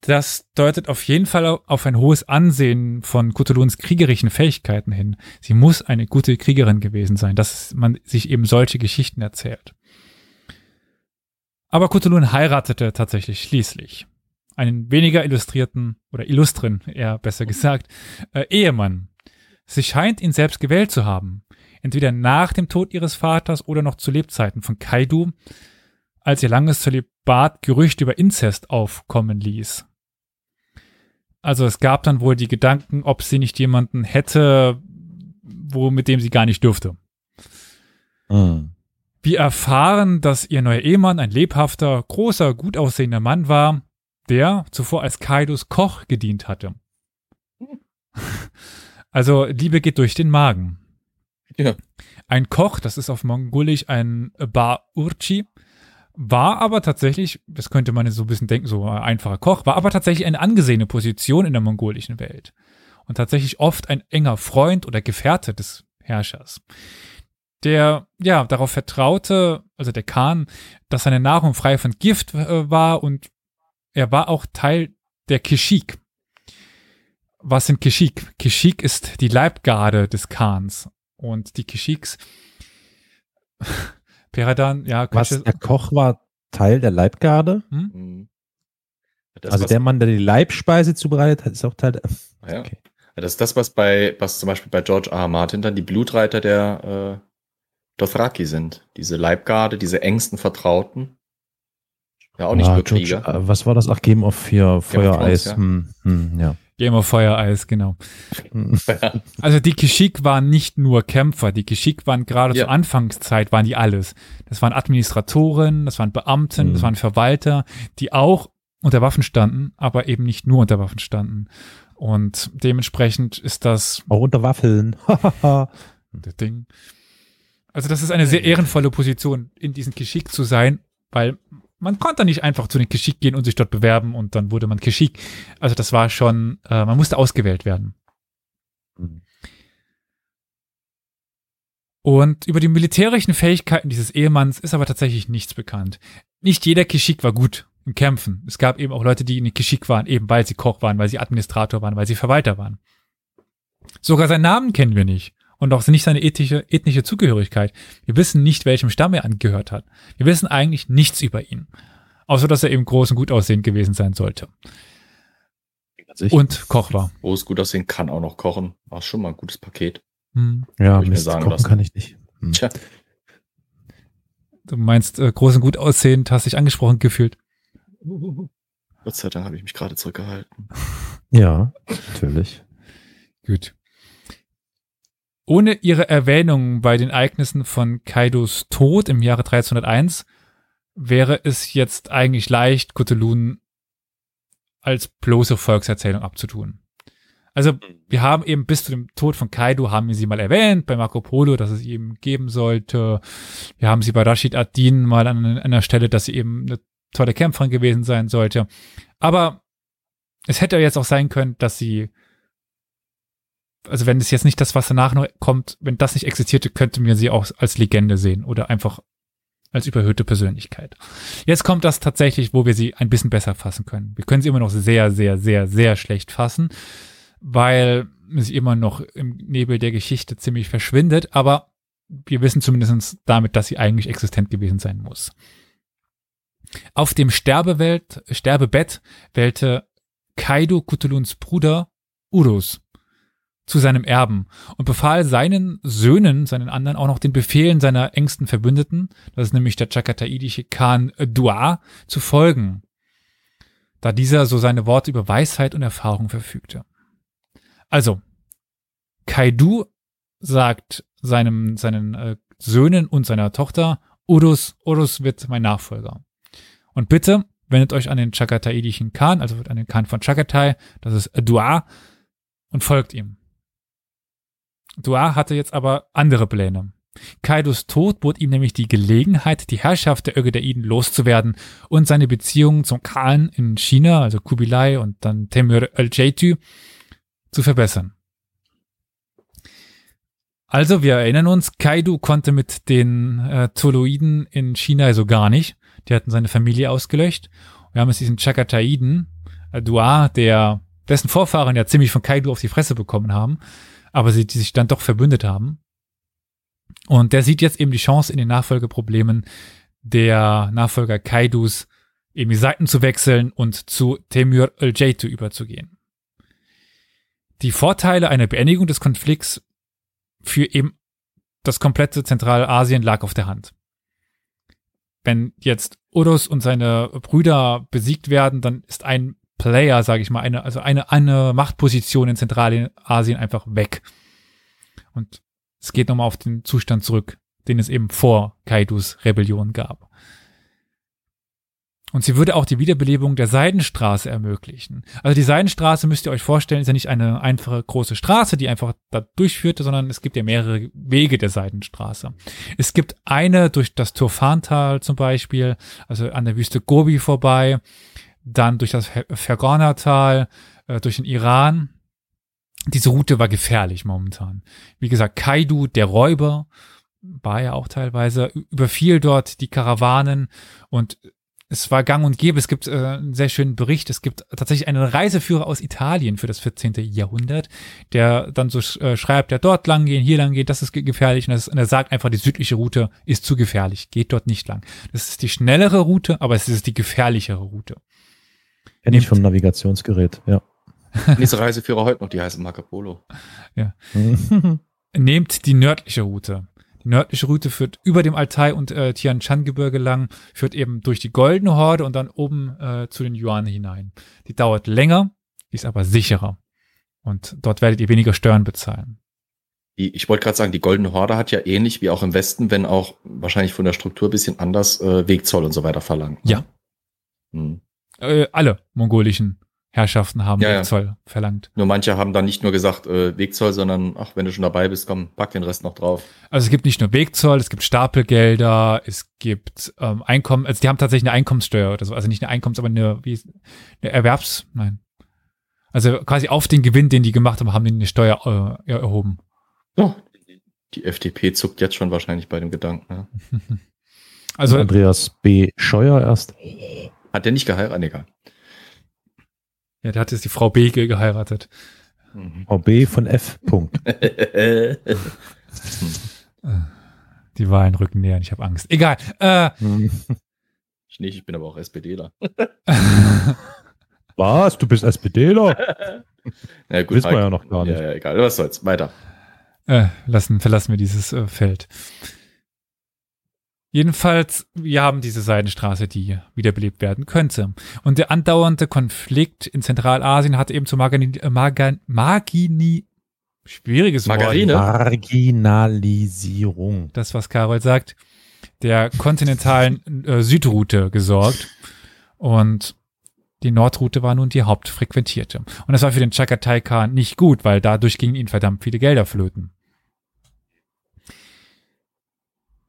Das deutet auf jeden Fall auf ein hohes Ansehen von Cthulhuns kriegerischen Fähigkeiten hin. Sie muss eine gute Kriegerin gewesen sein, dass man sich eben solche Geschichten erzählt. Aber Cthulhu heiratete tatsächlich schließlich einen weniger illustrierten oder illustren, eher besser gesagt, äh, Ehemann, Sie scheint ihn selbst gewählt zu haben, entweder nach dem Tod ihres Vaters oder noch zu Lebzeiten von Kaidu, als ihr langes Zölibat Gerüchte über Inzest aufkommen ließ. Also es gab dann wohl die Gedanken, ob sie nicht jemanden hätte, wo mit dem sie gar nicht dürfte. Mhm. Wir erfahren, dass ihr neuer Ehemann ein lebhafter, großer, gut aussehender Mann war, der zuvor als Kaidus Koch gedient hatte. Also Liebe geht durch den Magen. Ja. Ein Koch, das ist auf Mongolisch ein Ba-Urchi, war aber tatsächlich, das könnte man so ein bisschen denken, so ein einfacher Koch, war aber tatsächlich eine angesehene Position in der mongolischen Welt. Und tatsächlich oft ein enger Freund oder Gefährte des Herrschers. Der, ja, darauf vertraute, also der Khan, dass seine Nahrung frei von Gift äh, war und er war auch Teil der Kishik, was sind Keshik? Keshik ist die Leibgarde des Khans. Und die Keshiks, Peradan, ja. Was, der Koch war Teil der Leibgarde? Hm? Mhm. Das, also der Mann, der die Leibspeise zubereitet hat, ist auch Teil der. Ja. Okay. Das ist das, was bei, was zum Beispiel bei George R. R. Martin dann die Blutreiter der äh, Dothraki sind. Diese Leibgarde, diese engsten Vertrauten. Ja, auch nicht ah, nur Krieger. George, äh, was war das? Ach, Game of Fire, Feuer, Eis. Ja. Hm, hm, ja. Game of Fire Eis, genau. also die Kishik waren nicht nur Kämpfer, die Kishik waren gerade ja. zur Anfangszeit, waren die alles. Das waren Administratoren, das waren Beamten, mhm. das waren Verwalter, die auch unter Waffen standen, aber eben nicht nur unter Waffen standen. Und dementsprechend ist das. Auch unter Waffeln. Ding. Also das ist eine sehr ehrenvolle Position, in diesen Kishik zu sein, weil man konnte nicht einfach zu den Keshik gehen und sich dort bewerben und dann wurde man Keshik. Also das war schon, äh, man musste ausgewählt werden. Und über die militärischen Fähigkeiten dieses Ehemanns ist aber tatsächlich nichts bekannt. Nicht jeder Keshik war gut im Kämpfen. Es gab eben auch Leute, die in den Keshik waren, eben weil sie Koch waren, weil sie Administrator waren, weil sie Verwalter waren. Sogar seinen Namen kennen wir nicht und auch nicht seine ethische, ethnische Zugehörigkeit. Wir wissen nicht, welchem Stamm er angehört hat. Wir wissen eigentlich nichts über ihn. Außer, dass er eben groß und gut aussehend gewesen sein sollte. Und Koch war. Groß, gut aussehen kann auch noch kochen. War schon mal ein gutes Paket. Hm. Ja, ich Mist, kochen lassen. kann ich nicht. Hm. Tja. Du meinst, äh, groß und gut aussehend, hast dich angesprochen gefühlt. Gott sei Dank habe ich mich gerade zurückgehalten. Ja, natürlich. Gut. Ohne ihre Erwähnung bei den Ereignissen von Kaidos Tod im Jahre 1301 wäre es jetzt eigentlich leicht, Cthulhu als bloße Volkserzählung abzutun. Also wir haben eben bis zu dem Tod von Kaido haben wir sie mal erwähnt, bei Marco Polo, dass es eben geben sollte. Wir haben sie bei Rashid Ad-Din mal an einer Stelle, dass sie eben eine tolle Kämpferin gewesen sein sollte. Aber es hätte jetzt auch sein können, dass sie also wenn es jetzt nicht das, was danach noch kommt, wenn das nicht existierte, könnte mir sie auch als Legende sehen oder einfach als überhöhte Persönlichkeit. Jetzt kommt das tatsächlich, wo wir sie ein bisschen besser fassen können. Wir können sie immer noch sehr, sehr, sehr, sehr schlecht fassen, weil sie immer noch im Nebel der Geschichte ziemlich verschwindet, aber wir wissen zumindest damit, dass sie eigentlich existent gewesen sein muss. Auf dem Sterbewelt, Sterbebett wählte Kaido Cthulhuns Bruder Urus zu seinem Erben und befahl seinen Söhnen, seinen anderen auch noch den Befehlen seiner engsten Verbündeten, das ist nämlich der chakataidische Khan Dua, zu folgen, da dieser so seine Worte über Weisheit und Erfahrung verfügte. Also, Kaidu sagt seinem, seinen äh, Söhnen und seiner Tochter, Urus, Urus wird mein Nachfolger. Und bitte wendet euch an den chakataidischen Khan, also an den Khan von Chagatai, das ist Dua, und folgt ihm. Dua hatte jetzt aber andere Pläne. Kaidos Tod bot ihm nämlich die Gelegenheit, die Herrschaft der Ögedaiden loszuwerden und seine Beziehungen zum Khan in China, also Kubilai und dann Temür al-Jaitu, zu verbessern. Also, wir erinnern uns, Kaidu konnte mit den äh, Toloiden in China so gar nicht. Die hatten seine Familie ausgelöscht. Wir haben jetzt diesen Chakataiden, äh, Dua, der, dessen Vorfahren ja ziemlich von Kaidu auf die Fresse bekommen haben, aber sie die sich dann doch verbündet haben. Und der sieht jetzt eben die Chance in den Nachfolgeproblemen der Nachfolger Kaidus eben die Seiten zu wechseln und zu Temür al-Jaitu überzugehen. Die Vorteile einer Beendigung des Konflikts für eben das komplette Zentralasien lag auf der Hand. Wenn jetzt Urus und seine Brüder besiegt werden, dann ist ein Player, sage ich mal, eine, also eine, eine Machtposition in Zentralasien einfach weg. Und es geht nochmal auf den Zustand zurück, den es eben vor Kaidus Rebellion gab. Und sie würde auch die Wiederbelebung der Seidenstraße ermöglichen. Also die Seidenstraße müsst ihr euch vorstellen, ist ja nicht eine einfache große Straße, die einfach da durchführte, sondern es gibt ja mehrere Wege der Seidenstraße. Es gibt eine durch das Turfantal zum Beispiel, also an der Wüste Gobi vorbei dann durch das Fergana-Tal, äh, durch den Iran. Diese Route war gefährlich momentan. Wie gesagt, Kaidu, der Räuber, war ja auch teilweise, überfiel dort die Karawanen und es war gang und gäbe. Es gibt äh, einen sehr schönen Bericht. Es gibt tatsächlich einen Reiseführer aus Italien für das 14. Jahrhundert, der dann so äh, schreibt, ja, dort lang gehen, hier lang gehen, das ist gefährlich. Und, das, und er sagt einfach, die südliche Route ist zu gefährlich, geht dort nicht lang. Das ist die schnellere Route, aber es ist die gefährlichere Route. Kenne ich vom Navigationsgerät, ja. Diese Reiseführer heute noch, die heißen Marco Polo. Ja. Nehmt die nördliche Route. Die nördliche Route führt über dem Altai und äh, Tian Shan Gebirge lang, führt eben durch die Goldene Horde und dann oben äh, zu den Yuan hinein. Die dauert länger, ist aber sicherer. Und dort werdet ihr weniger Steuern bezahlen. ich wollte gerade sagen, die Goldene Horde hat ja ähnlich wie auch im Westen, wenn auch wahrscheinlich von der Struktur bisschen anders, äh, Wegzoll und so weiter verlangt. Ne? Ja. Hm äh, alle mongolischen Herrschaften haben ja, Wegzoll ja. verlangt. Nur manche haben dann nicht nur gesagt äh, Wegzoll, sondern ach, wenn du schon dabei bist, komm, pack den Rest noch drauf. Also es gibt nicht nur Wegzoll, es gibt Stapelgelder, es gibt ähm, Einkommen, also die haben tatsächlich eine Einkommenssteuer oder so, also nicht eine Einkommens, aber eine, wie, eine Erwerbs, nein. Also quasi auf den Gewinn, den die gemacht haben, haben die eine Steuer äh, erhoben. Oh, die FDP zuckt jetzt schon wahrscheinlich bei dem Gedanken. Ja. also Andreas B. Scheuer erst. Hat der nicht geheiratet? Egal. Ja, der hat jetzt die Frau B geheiratet. Mhm. Frau B von F. Punkt. die Wahlen rücken näher, ich habe Angst. Egal. Äh, Ich nicht, ich bin aber auch SPDler. Was? Du bist SPDler? ja, gut, Wissen wir ja noch gar nicht. Ja, ja, egal. Was soll's. Weiter. Äh, lassen, verlassen wir dieses äh, Feld. Jedenfalls, wir haben diese Seidenstraße, die wiederbelebt werden könnte. Und der andauernde Konflikt in Zentralasien hat eben zu Margini, äh, Margan, Margini, schwieriges Margarine. Wort. Marginalisierung. Das, was Carol sagt, der kontinentalen äh, Südroute gesorgt. Und die Nordroute war nun die hauptfrequentierte. Und das war für den Chagatai Khan nicht gut, weil dadurch gingen ihnen verdammt viele Gelder flöten.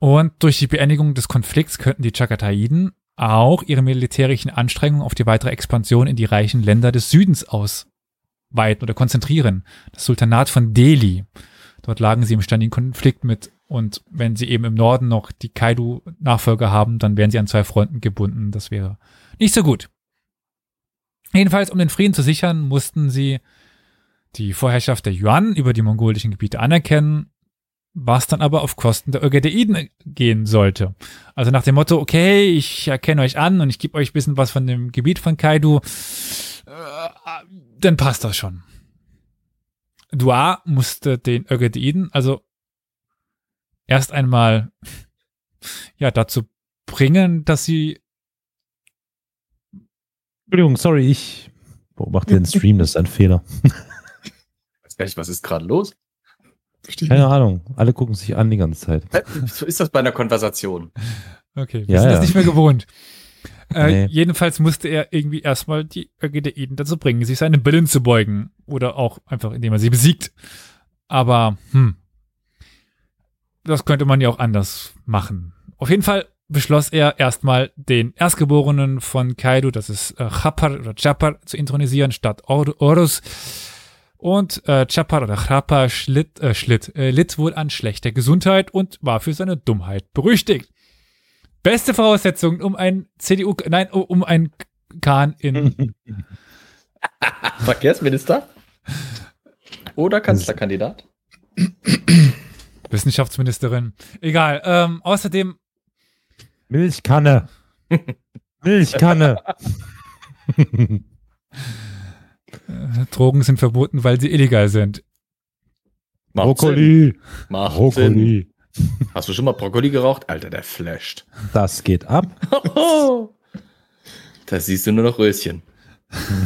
Und durch die Beendigung des Konflikts könnten die Chagataiden auch ihre militärischen Anstrengungen auf die weitere Expansion in die reichen Länder des Südens ausweiten oder konzentrieren. Das Sultanat von Delhi. Dort lagen sie im ständigen Konflikt mit und wenn sie eben im Norden noch die Kaidu-Nachfolger haben, dann wären sie an zwei Fronten gebunden. Das wäre nicht so gut. Jedenfalls, um den Frieden zu sichern, mussten sie die Vorherrschaft der Yuan über die mongolischen Gebiete anerkennen, was dann aber auf Kosten der Ögedeiden gehen sollte. Also nach dem Motto, okay, ich erkenne euch an und ich gebe euch ein bisschen was von dem Gebiet von Kaidu, äh, dann passt das schon. Dua musste den Ögedeiden also erst einmal ja dazu bringen, dass sie Entschuldigung, sorry, ich beobachte den Stream, das ist ein Fehler. Weiß gar nicht, was ist gerade los? Verstehe Keine Ahnung, alle gucken sich an die ganze Zeit. So ist das bei einer Konversation. Okay, wir ja, sind ja. das nicht mehr gewohnt. Äh, nee. Jedenfalls musste er irgendwie erstmal die Ögedeiden dazu bringen, sich seine Billen zu beugen. Oder auch einfach, indem er sie besiegt. Aber, hm. Das könnte man ja auch anders machen. Auf jeden Fall beschloss er erstmal den Erstgeborenen von Kaido, das ist äh, Chapar oder Chapar, zu intronisieren statt Or Orus. Und äh, Chapar oder Chapar schlitt, äh, schlitt, äh, litt wohl an schlechter Gesundheit und war für seine Dummheit berüchtigt. Beste Voraussetzung, um ein CDU, nein, um ein Kahn in Verkehrsminister oder Kanzlerkandidat? Wissenschaftsministerin. Egal. Ähm, außerdem Milchkanne. Milchkanne. Drogen sind verboten, weil sie illegal sind. Brokkoli. Brokkoli. Hast du schon mal Brokkoli geraucht? Alter, der flasht. Das geht ab. da siehst du nur noch Röschen.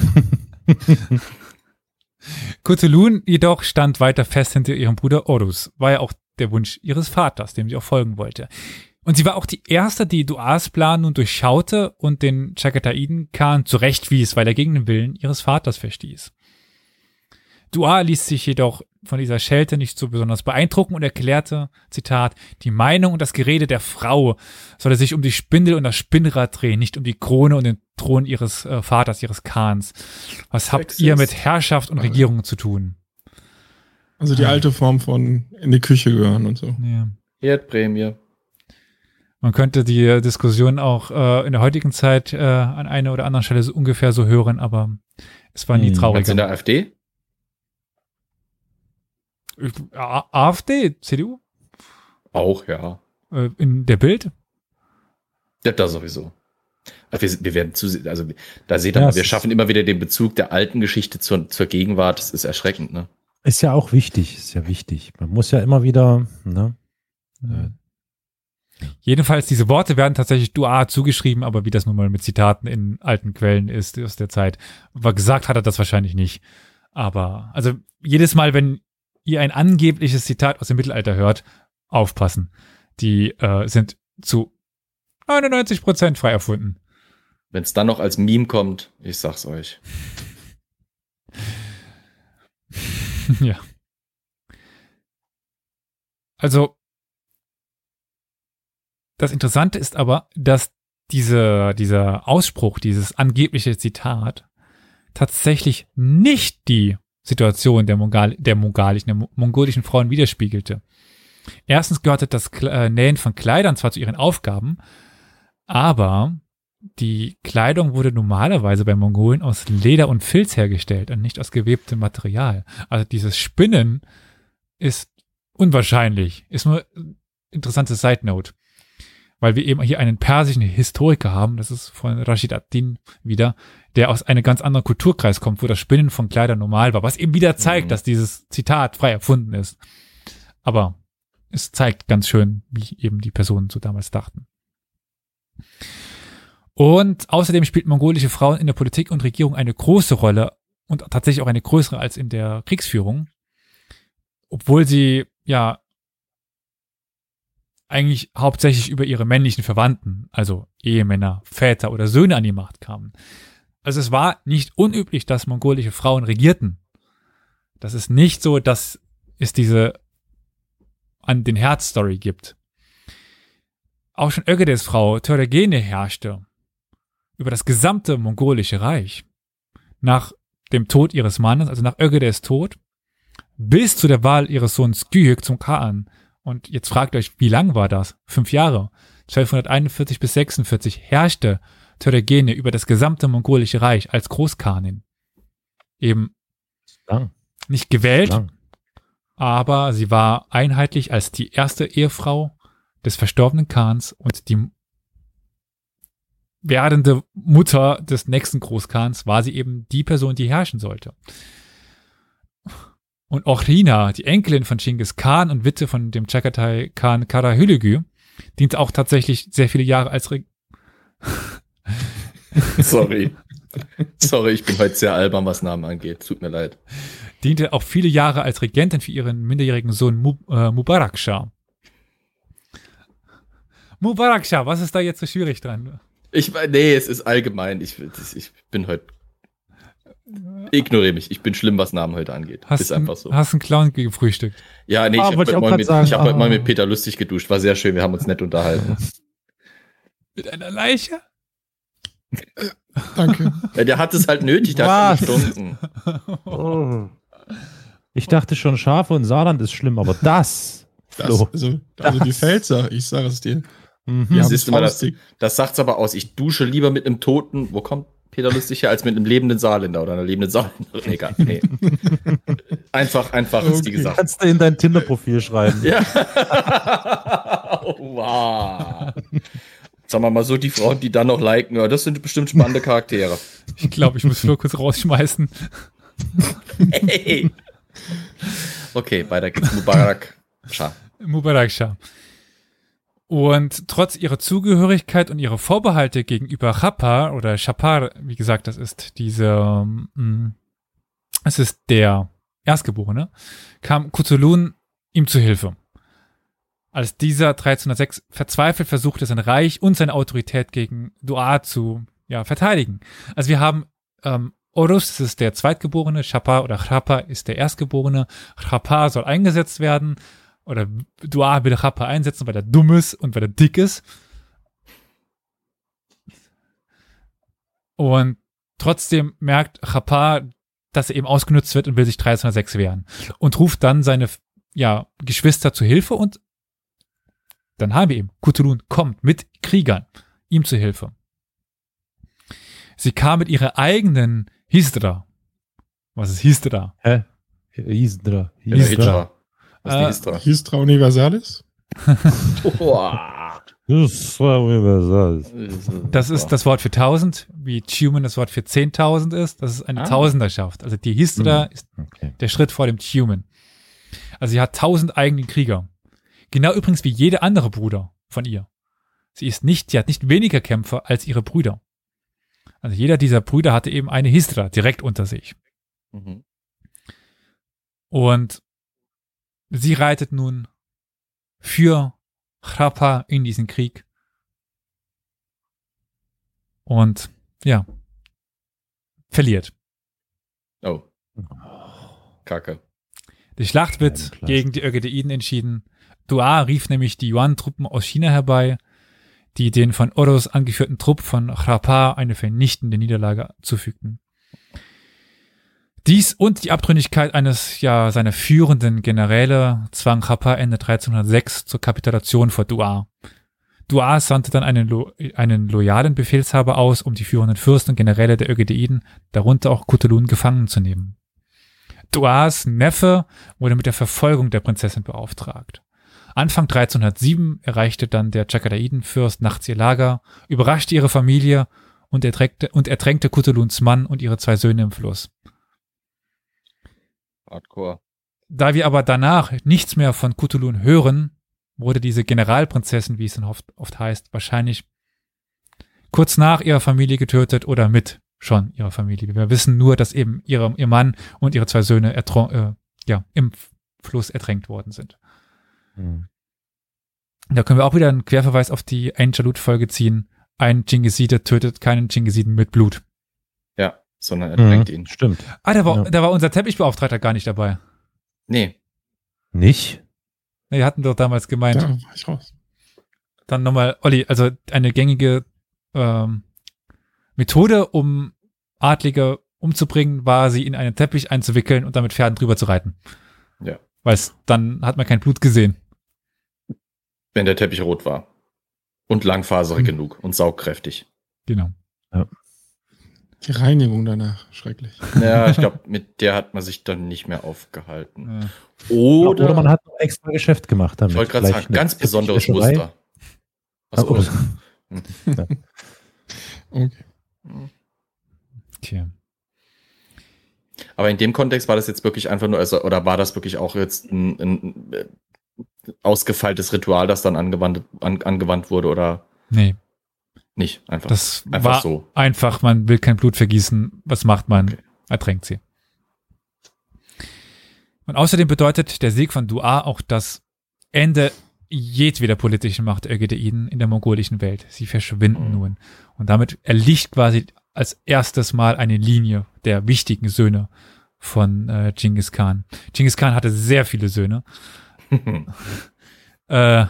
Cthulhu jedoch stand weiter fest hinter ihrem Bruder Orus. War ja auch der Wunsch ihres Vaters, dem sie auch folgen wollte. Und sie war auch die erste, die Duas Plan nun durchschaute und den Chagataiden Khan zurechtwies, weil er gegen den Willen ihres Vaters verstieß. Dua ließ sich jedoch von dieser Schelte nicht so besonders beeindrucken und erklärte, Zitat, die Meinung und das Gerede der Frau solle sich um die Spindel und das Spinnrad drehen, nicht um die Krone und den Thron ihres äh, Vaters, ihres Khans. Was habt ihr mit Herrschaft und Regierung zu tun? Also die alte Form von in die Küche gehören und so. Ja. Erdprämie. Man könnte die Diskussion auch äh, in der heutigen Zeit äh, an einer oder anderen Stelle so ungefähr so hören, aber es war nie hm. traurig. in der AfD? AfD, CDU? Auch, ja. Äh, in der Bild? Ja, da sowieso. Also wir, wir, werden zu, also da seht ihr ja, wir schaffen immer wieder den Bezug der alten Geschichte zur, zur Gegenwart. Das ist erschreckend, ne? Ist ja auch wichtig, ist ja wichtig. Man muss ja immer wieder, ne? Äh, Jedenfalls, diese Worte werden tatsächlich Dua zugeschrieben, aber wie das nun mal mit Zitaten in alten Quellen ist aus der Zeit, war gesagt hat er das wahrscheinlich nicht. Aber, also jedes Mal, wenn ihr ein angebliches Zitat aus dem Mittelalter hört, aufpassen. Die äh, sind zu 99 Prozent frei erfunden. Wenn es dann noch als Meme kommt, ich sag's euch. ja. Also, das Interessante ist aber, dass diese, dieser Ausspruch, dieses angebliche Zitat tatsächlich nicht die Situation der, Mongal der, der mongolischen Frauen widerspiegelte. Erstens gehörte das äh, Nähen von Kleidern zwar zu ihren Aufgaben, aber die Kleidung wurde normalerweise bei Mongolen aus Leder und Filz hergestellt und nicht aus gewebtem Material. Also dieses Spinnen ist unwahrscheinlich. Ist nur interessante Side Note. Weil wir eben hier einen persischen Historiker haben, das ist von Rashid ad-Din wieder, der aus einem ganz anderen Kulturkreis kommt, wo das Spinnen von Kleidern normal war, was eben wieder zeigt, mhm. dass dieses Zitat frei erfunden ist. Aber es zeigt ganz schön, wie eben die Personen so damals dachten. Und außerdem spielt mongolische Frauen in der Politik und Regierung eine große Rolle und tatsächlich auch eine größere als in der Kriegsführung, obwohl sie ja eigentlich hauptsächlich über ihre männlichen Verwandten, also Ehemänner, Väter oder Söhne an die Macht kamen. Also es war nicht unüblich, dass mongolische Frauen regierten. Das ist nicht so, dass es diese an den Herzstory gibt. Auch schon Ögedes Frau Törgene herrschte über das gesamte mongolische Reich. Nach dem Tod ihres Mannes, also nach Ögedes Tod, bis zu der Wahl ihres Sohns Gyhük zum Kaan, und jetzt fragt euch, wie lang war das? Fünf Jahre. 1241 bis 46 herrschte Töregene über das gesamte mongolische Reich als Großkanin. Eben lang. nicht gewählt, lang. aber sie war einheitlich als die erste Ehefrau des verstorbenen Khans und die werdende Mutter des nächsten Großkans war sie eben die Person, die herrschen sollte. Und Ochrina, die Enkelin von Genghis Khan und Witte von dem Chagatai Khan Karahülügü, diente auch tatsächlich sehr viele Jahre als Re Sorry. Sorry, ich bin heute sehr albern, was Namen angeht. Tut mir leid. Diente auch viele Jahre als Regentin für ihren minderjährigen Sohn Mub äh, Mubarak Shah. Mubarak Shah, was ist da jetzt so schwierig dran? Ich, nee, es ist allgemein. Ich, ich bin heute Ignoriere mich. Ich bin schlimm, was Namen heute angeht. Hast ist einfach so. Hast einen Clown gefrühstückt? Ja, nee, ich ah, habe heute, mit, sagen, hab ah. heute mal mit Peter lustig geduscht. War sehr schön. Wir haben uns nett unterhalten. mit einer Leiche? Danke. Ja, der hat es halt nötig. Der was? hat Stunden. Oh. Ich dachte schon, Schafe und Saarland ist schlimm, aber das. das also, also das. die Pfälzer, ich sage es dir. Mhm. Das, das, das sagt's aber aus. Ich dusche lieber mit einem Toten. Wo kommt Peter Lustig als mit einem lebenden Saarländer oder einer lebenden Saarländerin. Egal, nee. einfach, einfach okay. ist die gesagt. Kannst du in dein Tinder-Profil schreiben. Ja. oh, wow. Sagen wir mal so, die Frauen, die dann noch liken, ja, das sind bestimmt spannende Charaktere. Ich glaube, ich muss Flo kurz rausschmeißen. hey. Okay, weiter geht's. Mubarak Shah. Mubarak Shah. Und trotz ihrer Zugehörigkeit und ihrer Vorbehalte gegenüber Chapar oder Chapar, wie gesagt, das ist diese, mm, es ist der Erstgeborene, kam Kutulun ihm zu Hilfe. Als dieser 1306 verzweifelt versuchte, sein Reich und seine Autorität gegen Dua zu ja, verteidigen. Also wir haben ähm, Orus, das ist der Zweitgeborene, Chapar oder Chapa ist der Erstgeborene. Chapa soll eingesetzt werden oder Dua will Rappa einsetzen, weil er dumm ist und weil er dick ist. Und trotzdem merkt Rappa, dass er eben ausgenutzt wird und will sich 1306 wehren. Und ruft dann seine ja, Geschwister zu Hilfe und dann haben wir eben, Kutulun kommt mit Kriegern ihm zu Hilfe. Sie kam mit ihrer eigenen Hisdra. Was ist Hisdra? Hä? Hisdra. Hisdra. Hisdra. Was äh, Histra? Histra Universalis? Histra Universalis. Das ist das Wort für 1000, wie Tumen das Wort für 10.000 ist. Das ist eine ah. Tausenderschaft. Also die Histra hm. ist okay. der Schritt vor dem Tumen. Also sie hat 1000 eigene Krieger. Genau übrigens wie jede andere Bruder von ihr. Sie ist nicht, sie hat nicht weniger Kämpfer als ihre Brüder. Also jeder dieser Brüder hatte eben eine Histra direkt unter sich. Mhm. Und Sie reitet nun für Chrapa in diesen Krieg. Und ja, verliert. Oh. Kacke. Die Schlacht wird gegen die Ögedeiden entschieden. Dua rief nämlich die Yuan-Truppen aus China herbei, die den von Oros angeführten Trupp von Chrapa eine vernichtende Niederlage zufügten. Dies und die Abtrünnigkeit eines ja seiner führenden Generäle zwang Chapa Ende 1306 zur Kapitulation vor Dua. Dua sandte dann einen, lo einen loyalen Befehlshaber aus, um die führenden Fürsten und Generäle der Ögedeiden, darunter auch Kutulun, gefangen zu nehmen. Duas Neffe wurde mit der Verfolgung der Prinzessin beauftragt. Anfang 1307 erreichte dann der Chakadaidenfürst nachts ihr Lager, überraschte ihre Familie und ertränkte, und ertränkte Kutuluns Mann und ihre zwei Söhne im Fluss. Hardcore. Da wir aber danach nichts mehr von Kutulun hören, wurde diese Generalprinzessin, wie es dann oft, oft heißt, wahrscheinlich kurz nach ihrer Familie getötet oder mit schon ihrer Familie. Wir wissen nur, dass eben ihre, ihr Mann und ihre zwei Söhne äh, ja, im Fluss ertränkt worden sind. Mhm. Da können wir auch wieder einen Querverweis auf die Angelut-Folge ziehen. Ein Chingiside tötet keinen Chingisiden mit Blut. Sondern ertränkt mhm, ihn. Stimmt. Ah, da war, ja. da war unser Teppichbeauftragter gar nicht dabei. Nee. Nicht? Wir hatten doch damals gemeint. Ja, war ich raus. Dann nochmal, Olli, also eine gängige ähm, Methode, um Adlige umzubringen, war sie in einen Teppich einzuwickeln und damit Pferden drüber zu reiten. Ja. Weil dann hat man kein Blut gesehen. Wenn der Teppich rot war. Und langfaserig hm. genug und saugkräftig. Genau. Ja. Die Reinigung danach, schrecklich. Ja, ich glaube, mit der hat man sich dann nicht mehr aufgehalten. Ja. Oder, Oder, man hat noch extra Geschäft gemacht damit. Ich wollte gerade sagen, ganz besonderes Muster. Also, oh. ja. Okay. Tja. Aber in dem Kontext war das jetzt wirklich einfach nur, also, oder war das wirklich auch jetzt ein, ein äh, ausgefeiltes Ritual, das dann angewandt, an, angewandt wurde, oder? Nee. Nicht, einfach. Das einfach war so. Einfach, man will kein Blut vergießen. Was macht man? Okay. Ertränkt sie. Und außerdem bedeutet der Sieg von Dua auch das Ende jedweder politischen Macht der Ögedeiden in der mongolischen Welt. Sie verschwinden mhm. nun. Und damit erlicht quasi als erstes Mal eine Linie der wichtigen Söhne von äh, Genghis Khan. Genghis Khan hatte sehr viele Söhne. äh,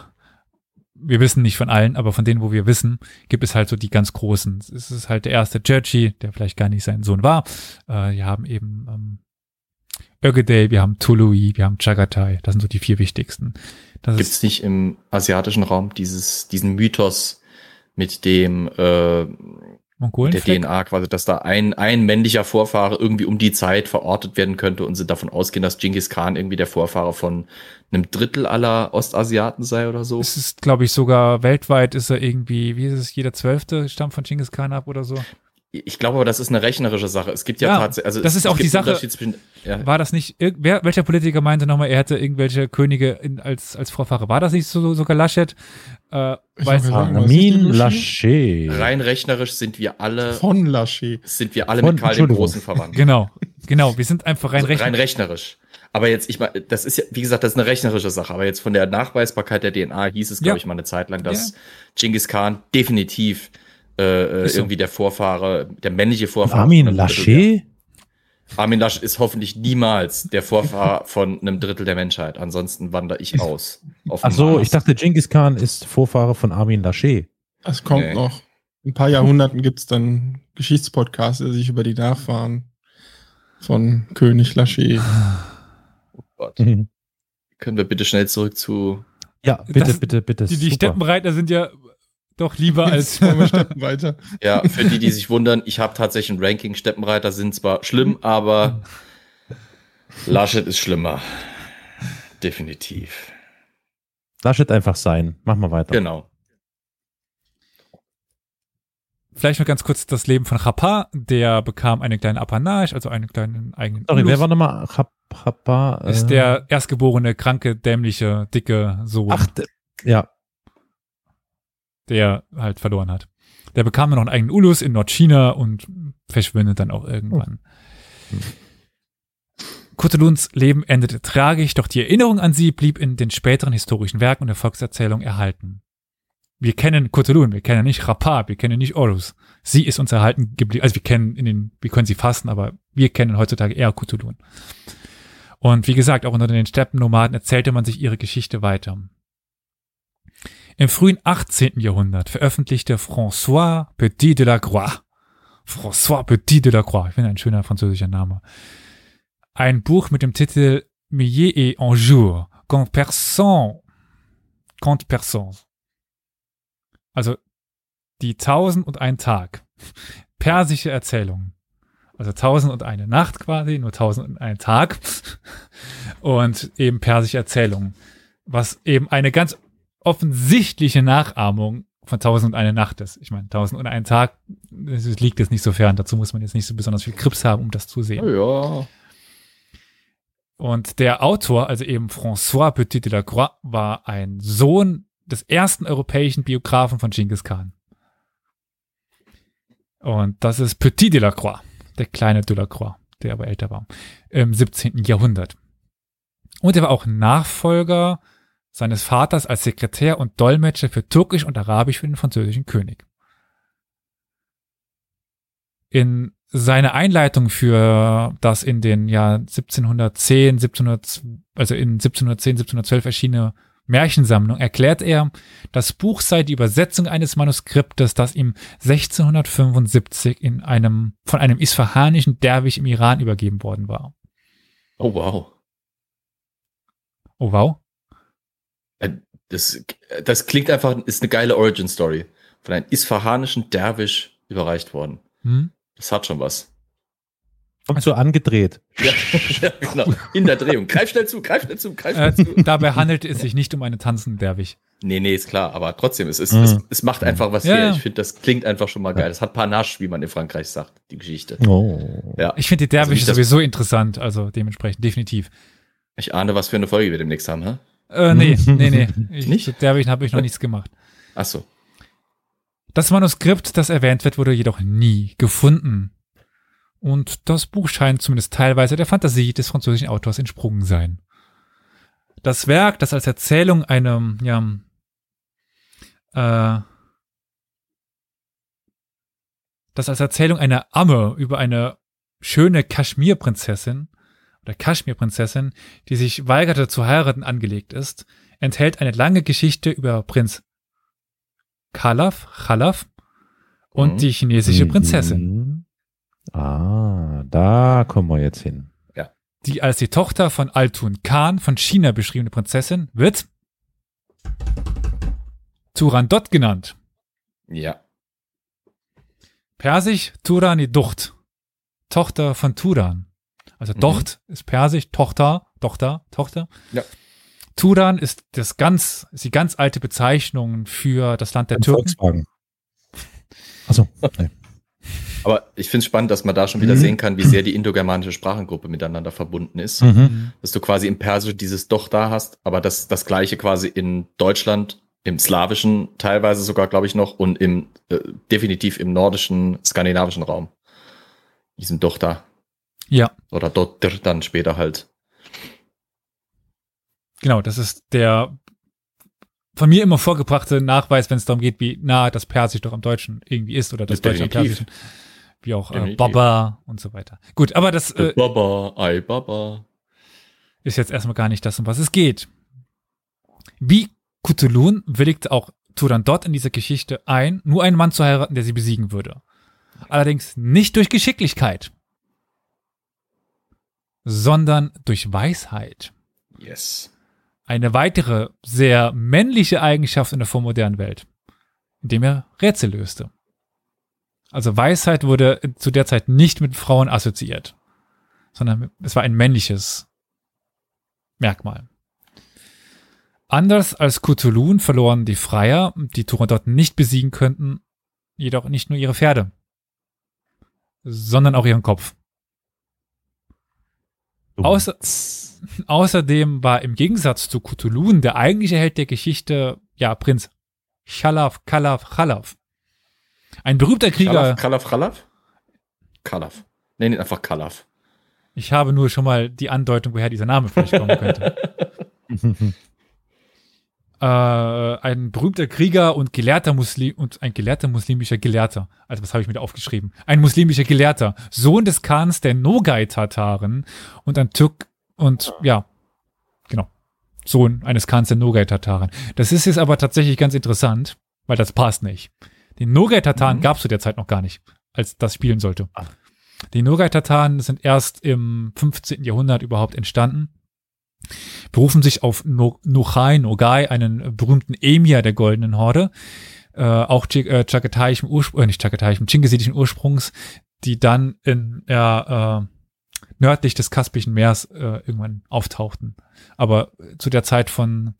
wir wissen nicht von allen, aber von denen, wo wir wissen, gibt es halt so die ganz großen. Es ist halt der erste Jerchi, der vielleicht gar nicht sein Sohn war. Äh, wir haben eben ähm, Ögedei, wir haben Tului, wir haben Chagatai. Das sind so die vier wichtigsten. Gibt es nicht im asiatischen Raum dieses, diesen Mythos mit dem äh, der DNA quasi, dass da ein, ein männlicher Vorfahre irgendwie um die Zeit verortet werden könnte und sie davon ausgehen, dass Genghis Khan irgendwie der Vorfahre von einem Drittel aller Ostasiaten sei oder so. Es ist, glaube ich, sogar weltweit ist er irgendwie, wie ist es, jeder Zwölfte stammt von Genghis Khan ab oder so. Ich glaube aber, das ist eine rechnerische Sache. Es gibt ja, ja tatsächlich, also das ist auch die Sache. Ja. War das nicht, wer, welcher Politiker meinte nochmal, er hätte irgendwelche Könige in, als, als Vorfahre? War das nicht so, sogar Laschet? Äh, weiß Armin Laschet. Rein rechnerisch sind wir alle. Von Laschet. Sind wir alle Von, mit Karl dem Großen verwandt. Genau, genau. Wir sind einfach rein also rechnerisch. Rein rechnerisch. Aber jetzt, ich meine, das ist ja, wie gesagt, das ist eine rechnerische Sache. Aber jetzt von der Nachweisbarkeit der DNA hieß es, glaube ja. ich, mal eine Zeit lang, dass ja. Genghis Khan definitiv äh, so. irgendwie der Vorfahre, der männliche Vorfahre. Armin Laschet? Armin Laschet ist hoffentlich niemals der Vorfahr von einem Drittel der Menschheit. Ansonsten wandere ich aus. Ach so, ich dachte, Genghis Khan ist Vorfahre von Armin Laschet. Das kommt nee. noch. In ein paar Jahrhunderten gibt es dann Geschichtspodcasts, die sich über die Nachfahren von König Laschet. Oh Gott. Mhm. Können wir bitte schnell zurück zu. Ja, bitte, das, bitte, bitte. Die, die Steppenreiter sind ja doch lieber als Steppenreiter. Ja, für die, die sich wundern, ich habe tatsächlich ein Ranking. Steppenreiter sind zwar schlimm, aber Laschet ist schlimmer. Definitiv. Laschet einfach sein. Mach mal weiter. Genau. Vielleicht noch ganz kurz das Leben von Chapa. Der bekam eine kleine Apanage, also einen kleinen eigenen. Sorry, wer war nochmal Chapa? Ist der äh, erstgeborene, kranke, dämliche, dicke Sohn. Ach, ja der halt verloren hat. Der bekam dann noch einen eigenen Ulus in Nordchina und verschwindet dann auch irgendwann. Oh. Kuteluns Leben endete tragisch, doch die Erinnerung an sie blieb in den späteren historischen Werken und der Volkserzählung erhalten. Wir kennen Kutelun, wir kennen nicht Rapa, wir kennen nicht Orus. Sie ist uns erhalten geblieben. Also wir kennen in den, wir können sie fassen, aber wir kennen heutzutage eher Kutelun. Und wie gesagt, auch unter den Steppennomaden erzählte man sich ihre Geschichte weiter. Im frühen 18. Jahrhundert veröffentlichte François Petit de la Croix, François Petit de la Croix, ich finde ein schöner französischer Name, ein Buch mit dem Titel Millet et un jour, quand personne, quand personne. Also die Tausend und ein Tag. Persische Erzählung. Also Tausend und eine Nacht quasi, nur Tausend und ein Tag. Und eben persische Erzählungen was eben eine ganz offensichtliche Nachahmung von Tausend und eine Nacht ist. Ich meine, Tausend und ein Tag, das liegt jetzt nicht so fern. Dazu muss man jetzt nicht so besonders viel Krips haben, um das zu sehen. Ja. Und der Autor, also eben François Petit de la Croix, war ein Sohn des ersten europäischen Biografen von Genghis Khan. Und das ist Petit de la Croix, der kleine de la Croix, der aber älter war, im 17. Jahrhundert. Und er war auch Nachfolger seines Vaters als Sekretär und Dolmetscher für Türkisch und Arabisch für den französischen König. In seiner Einleitung für das in den Jahr 1710, 1700, also in 1710, 1712 erschienene Märchensammlung erklärt er, das Buch sei die Übersetzung eines Manuskriptes, das ihm 1675 in einem, von einem isfahanischen Derwisch im Iran übergeben worden war. Oh wow. Oh wow. Äh, das, das klingt einfach, ist eine geile Origin Story. Von einem isfahanischen Derwisch überreicht worden. Hm? Das hat schon was. Kommt so angedreht. Ja, ja, genau. In der Drehung. Greif schnell zu, greif schnell zu, greif schnell äh, zu. Dabei handelt es sich nicht um eine tanzende Derwig. Nee, nee, ist klar. Aber trotzdem, es, ist, mhm. es, es macht einfach was ja, her. Ich finde, das klingt einfach schon mal geil. Das hat Panache, wie man in Frankreich sagt, die Geschichte. Oh. Ja. Ich finde die Derwisch also sowieso interessant. Also dementsprechend, definitiv. Ich ahne, was für eine Folge wir demnächst haben, hä? Äh, nee, nee, nee. Ich, nicht? Derwisch habe ich noch nichts gemacht. Ach so. Das Manuskript, das erwähnt wird, wurde jedoch nie gefunden. Und das Buch scheint zumindest teilweise der Fantasie des französischen Autors entsprungen sein. Das Werk, das als Erzählung einem, ja, äh, das als Erzählung einer Amme über eine schöne Kaschmirprinzessin oder Kaschmirprinzessin, die sich weigerte zu heiraten, angelegt ist, enthält eine lange Geschichte über Prinz Khalaf, Khalaf und mhm. die chinesische Prinzessin. Mhm. Ah, da kommen wir jetzt hin. Ja. Die als die Tochter von Altun Khan von China beschriebene Prinzessin wird Turandot genannt. Ja. Persisch Turani Ducht. Tochter von Turan. Also mhm. Docht ist Persisch, Tochter, Tochter, Tochter. Ja. Turan ist das ganz, ist die ganz alte Bezeichnung für das Land der Ein Türken. Volkswagen. Achso, nee. Aber ich finde es spannend, dass man da schon wieder mhm. sehen kann, wie sehr die indogermanische Sprachengruppe miteinander verbunden ist. Mhm. Dass du quasi im Persischen dieses Doch da hast, aber das, das gleiche quasi in Deutschland, im Slawischen teilweise sogar, glaube ich, noch und im äh, definitiv im nordischen, skandinavischen Raum. Diesen Doch da. Ja. Oder dort dann später halt. Genau, das ist der von mir immer vorgebrachte Nachweis, wenn es darum geht, wie nah das Persisch doch am Deutschen irgendwie ist oder das, das Deutsche am Persischen. Wie auch äh, Baba und so weiter. Gut, aber das äh, Baba, ei Baba. Ist jetzt erstmal gar nicht das, um was es geht. Wie Kutulun willigt auch Turan dort in dieser Geschichte ein, nur einen Mann zu heiraten, der sie besiegen würde. Allerdings nicht durch Geschicklichkeit, sondern durch Weisheit. Yes eine weitere sehr männliche Eigenschaft in der vormodernen Welt, indem er Rätsel löste. Also Weisheit wurde zu der Zeit nicht mit Frauen assoziiert, sondern es war ein männliches Merkmal. Anders als Cthulhu verloren die Freier, die Turandot nicht besiegen könnten, jedoch nicht nur ihre Pferde, sondern auch ihren Kopf. Außer, außerdem war im Gegensatz zu Cthulhu der eigentliche Held der Geschichte, ja, Prinz Chalaf, Kalaf, Chalaf. Ein berühmter Krieger. Kalaf, Chalaf? Kalaf. Nenn ihn einfach Kalaf. Ich habe nur schon mal die Andeutung, woher dieser Name vielleicht kommen könnte. äh, ein berühmter Krieger und gelehrter Muslim und ein gelehrter muslimischer Gelehrter. Also was habe ich mir da aufgeschrieben? Ein muslimischer Gelehrter, Sohn des Khans der Nogai-Tataren und ein Türk und ja, genau, Sohn eines Khans der Nogai-Tataren. Das ist jetzt aber tatsächlich ganz interessant, weil das passt nicht. Die Nogai-Tataren mhm. gab es zu der Zeit noch gar nicht, als das spielen sollte. Ah. Die Nogai-Tataren sind erst im 15. Jahrhundert überhaupt entstanden berufen sich auf Nochai, Nogai, einen berühmten Emir der Goldenen Horde, äh, auch äh, Chagataischen Ursprung, äh, nicht Chagataischen, Chingisidischen Ursprungs, die dann in ja, äh, nördlich des Kaspischen Meers äh, irgendwann auftauchten. Aber zu der Zeit von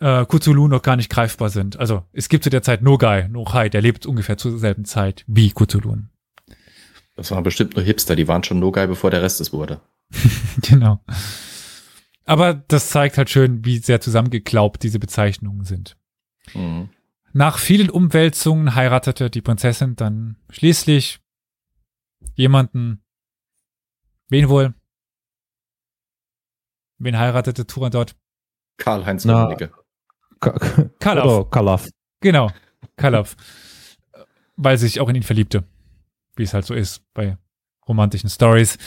äh, Cthulhu noch gar nicht greifbar sind. Also es gibt zu der Zeit Nogai, Nogai, der lebt ungefähr zur selben Zeit wie Cthulhu. Das waren bestimmt nur Hipster, die waren schon Nogai, bevor der Rest es wurde. genau. Aber das zeigt halt schön, wie sehr zusammengeklaubt diese Bezeichnungen sind. Mhm. Nach vielen Umwälzungen heiratete die Prinzessin dann schließlich jemanden. Wen wohl? Wen heiratete Turan dort? Karl-Heinz Rummenigge. Karloff. Karloff. Genau, Karloff. Weil sie sich auch in ihn verliebte. Wie es halt so ist bei romantischen Stories.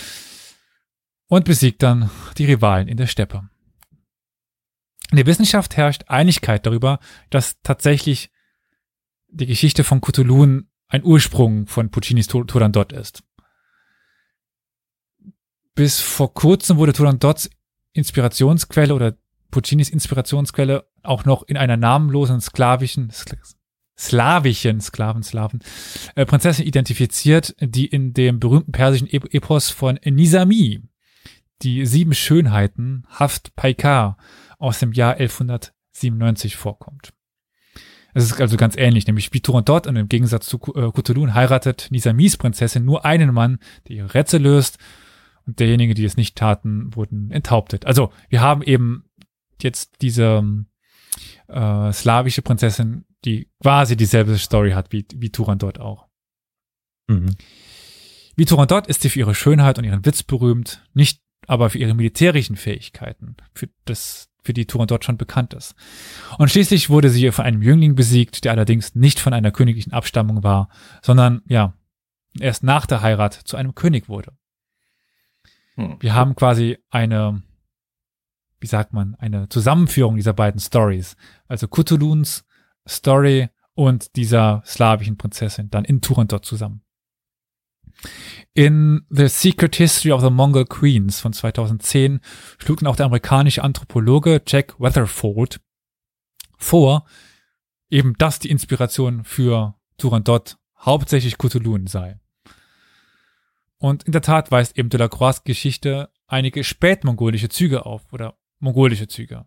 Und besiegt dann die Rivalen in der Steppe. In der Wissenschaft herrscht Einigkeit darüber, dass tatsächlich die Geschichte von Cthulhu ein Ursprung von Puccinis Turandot ist. Bis vor kurzem wurde Turandots Inspirationsquelle oder Puccinis Inspirationsquelle auch noch in einer namenlosen sklavischen, slawischen Sklaven, Slaven, äh, Prinzessin identifiziert, die in dem berühmten persischen Epos von Nizami, die sieben Schönheiten, Haft Paikar, aus dem Jahr 1197 vorkommt. Es ist also ganz ähnlich, nämlich wie Turandot und im Gegensatz zu äh, Cthulhu heiratet Nisamis Prinzessin nur einen Mann, der ihre Rätsel löst und derjenige, die es nicht taten, wurden enthauptet. Also wir haben eben jetzt diese äh, slawische Prinzessin, die quasi dieselbe Story hat wie, wie Turandot auch. Mhm. Wie Turandot ist sie für ihre Schönheit und ihren Witz berühmt, nicht aber für ihre militärischen Fähigkeiten, für das für die Turandot schon bekannt ist. Und schließlich wurde sie von einem Jüngling besiegt, der allerdings nicht von einer königlichen Abstammung war, sondern ja, erst nach der Heirat zu einem König wurde. Hm. Wir haben quasi eine, wie sagt man, eine Zusammenführung dieser beiden Stories. Also Cthulhuns Story und dieser slawischen Prinzessin dann in Turandot zusammen. In The Secret History of the Mongol Queens von 2010 schlug dann auch der amerikanische Anthropologe Jack Weatherford vor, eben dass die Inspiration für Turandot hauptsächlich Cthulhu sei. Und in der Tat weist eben Delacroix Geschichte einige spätmongolische Züge auf oder mongolische Züge.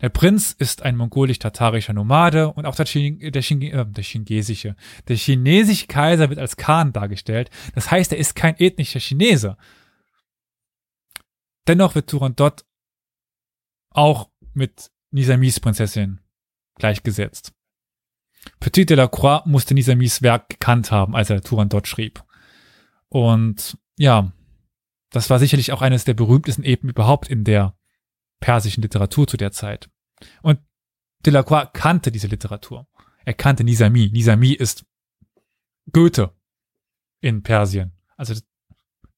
Der Prinz ist ein mongolisch-tatarischer Nomade und auch der, Chin der, Chin äh, der chinesische, der chinesische Kaiser wird als Khan dargestellt. Das heißt, er ist kein ethnischer Chinese. Dennoch wird Turandot auch mit Nisamis Prinzessin gleichgesetzt. Petit de la Croix musste Nisamis Werk gekannt haben, als er Turandot schrieb. Und ja, das war sicherlich auch eines der berühmtesten Epen überhaupt in der persischen Literatur zu der Zeit. Und Delacroix kannte diese Literatur. Er kannte Nizami. Nizami ist Goethe in Persien. Also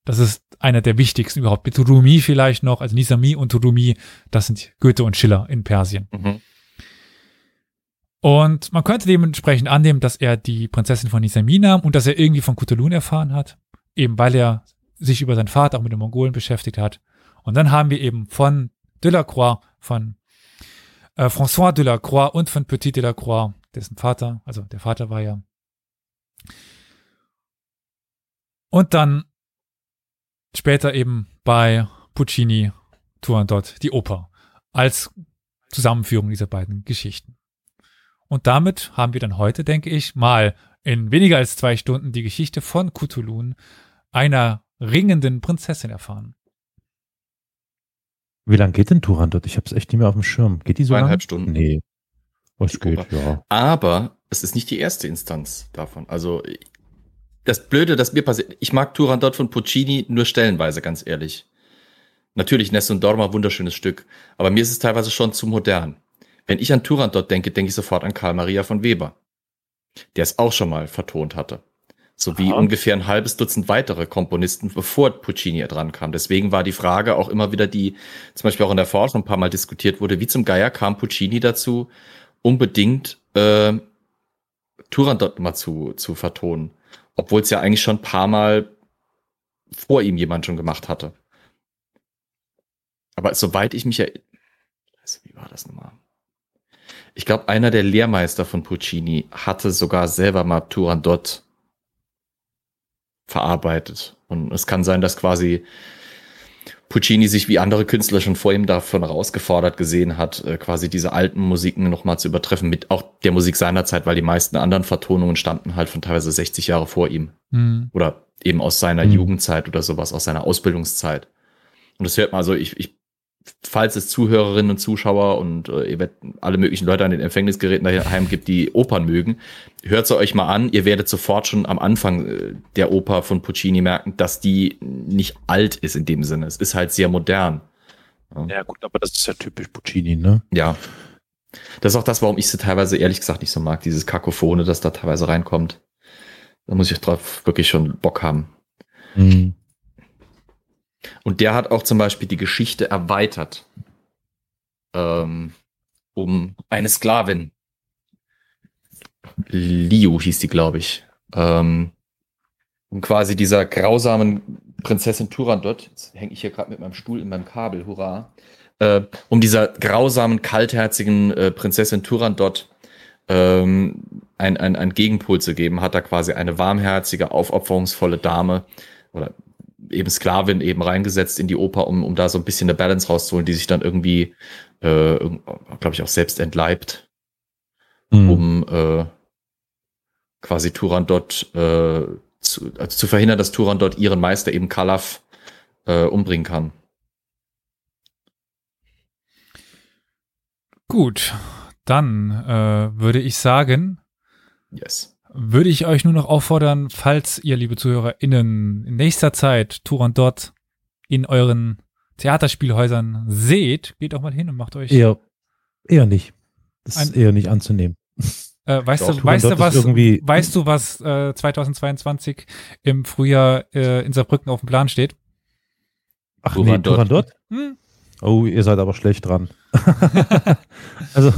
das ist einer der wichtigsten überhaupt. Mit Rumi vielleicht noch, also Nizami und Rumi, das sind Goethe und Schiller in Persien. Mhm. Und man könnte dementsprechend annehmen, dass er die Prinzessin von Nizami nahm und dass er irgendwie von Kutulun erfahren hat, eben weil er sich über seinen Vater auch mit den Mongolen beschäftigt hat. Und dann haben wir eben von Delacroix, von äh, François Delacroix und von Petit Delacroix, dessen Vater, also der Vater war ja. Und dann später eben bei Puccini Turandot die Oper als Zusammenführung dieser beiden Geschichten. Und damit haben wir dann heute, denke ich, mal in weniger als zwei Stunden die Geschichte von Cthulhu, einer ringenden Prinzessin erfahren. Wie lange geht denn Turandot? Ich habe es echt nicht mehr auf dem Schirm. Geht die so Zweieinhalb Stunden. Nee. Was geht, ja. Aber es ist nicht die erste Instanz davon. Also das Blöde, das mir passiert, ich mag Turandot von Puccini nur stellenweise, ganz ehrlich. Natürlich Nessun Dorma, wunderschönes Stück, aber mir ist es teilweise schon zu modern. Wenn ich an Turandot denke, denke ich sofort an Karl Maria von Weber, der es auch schon mal vertont hatte sowie Aha. ungefähr ein halbes Dutzend weitere Komponisten, bevor Puccini dran kam. Deswegen war die Frage auch immer wieder die, zum Beispiel auch in der Forschung ein paar Mal diskutiert wurde, wie zum Geier kam Puccini dazu, unbedingt äh, Turandot mal zu, zu vertonen. Obwohl es ja eigentlich schon ein paar Mal vor ihm jemand schon gemacht hatte. Aber soweit ich mich erinnere, wie war das nochmal? Ich glaube, einer der Lehrmeister von Puccini hatte sogar selber mal Turandot verarbeitet. Und es kann sein, dass quasi Puccini sich wie andere Künstler schon vor ihm davon herausgefordert gesehen hat, äh, quasi diese alten Musiken nochmal zu übertreffen mit auch der Musik seiner Zeit, weil die meisten anderen Vertonungen stammten halt von teilweise 60 Jahre vor ihm. Mhm. Oder eben aus seiner mhm. Jugendzeit oder sowas, aus seiner Ausbildungszeit. Und das hört man, also ich, ich falls es Zuhörerinnen und Zuschauer und äh, ihr werdet alle möglichen Leute an den Empfängnisgeräten daheim gibt, die Opern mögen, hört sie euch mal an. Ihr werdet sofort schon am Anfang äh, der Oper von Puccini merken, dass die nicht alt ist in dem Sinne. Es ist halt sehr modern. Ja, ja gut, aber das ist ja typisch Puccini, ne? Ja. Das ist auch das, warum ich sie teilweise ehrlich gesagt nicht so mag, dieses Kakophone, das da teilweise reinkommt. Da muss ich drauf wirklich schon Bock haben. Mhm. Und der hat auch zum Beispiel die Geschichte erweitert ähm, um eine Sklavin. Liu hieß die, glaube ich. Ähm, um quasi dieser grausamen Prinzessin Turandot, jetzt hänge ich hier gerade mit meinem Stuhl in meinem Kabel, hurra, äh, um dieser grausamen, kaltherzigen äh, Prinzessin Turandot ähm, ein, ein, ein Gegenpol zu geben, hat er quasi eine warmherzige, aufopferungsvolle Dame oder eben Sklavin eben reingesetzt in die Oper, um, um da so ein bisschen eine Balance rauszuholen, die sich dann irgendwie, äh, glaube ich, auch selbst entleibt, mhm. um äh, quasi Turandot äh, zu, also zu verhindern, dass Turandot ihren Meister eben Kalaf äh, umbringen kann. Gut, dann äh, würde ich sagen, yes würde ich euch nur noch auffordern, falls ihr, liebe ZuhörerInnen, in nächster Zeit Turandot in euren Theaterspielhäusern seht, geht auch mal hin und macht euch. Eher, eher nicht. Das ist eher nicht anzunehmen. Äh, weißt, Doch, du, weißt, du, was, weißt du, was äh, 2022 im Frühjahr äh, in Saarbrücken auf dem Plan steht? Ach Turandot. nee, Turandot? Hm? Oh, ihr seid aber schlecht dran. also,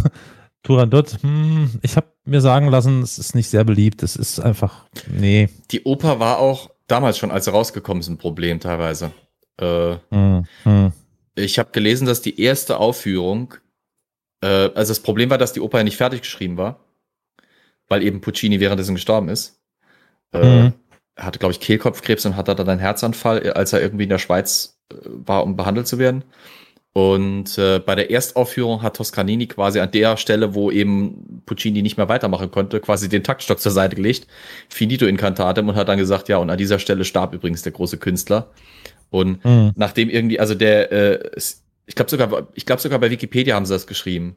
Turandot, hm, ich habe mir sagen lassen, es ist nicht sehr beliebt. Es ist einfach, nee. Die Oper war auch damals schon, als sie rausgekommen ist, ein Problem teilweise. Äh, hm, hm. Ich habe gelesen, dass die erste Aufführung, äh, also das Problem war, dass die Oper ja nicht fertig geschrieben war, weil eben Puccini währenddessen gestorben ist. Äh, hm. Er hatte, glaube ich, Kehlkopfkrebs und hatte dann einen Herzanfall, als er irgendwie in der Schweiz äh, war, um behandelt zu werden. Und äh, bei der Erstaufführung hat Toscanini quasi an der Stelle, wo eben Puccini nicht mehr weitermachen konnte, quasi den Taktstock zur Seite gelegt, finito incantatem und hat dann gesagt, ja, und an dieser Stelle starb übrigens der große Künstler. Und mhm. nachdem irgendwie, also der, äh, ich glaube sogar, ich glaube sogar bei Wikipedia haben sie das geschrieben.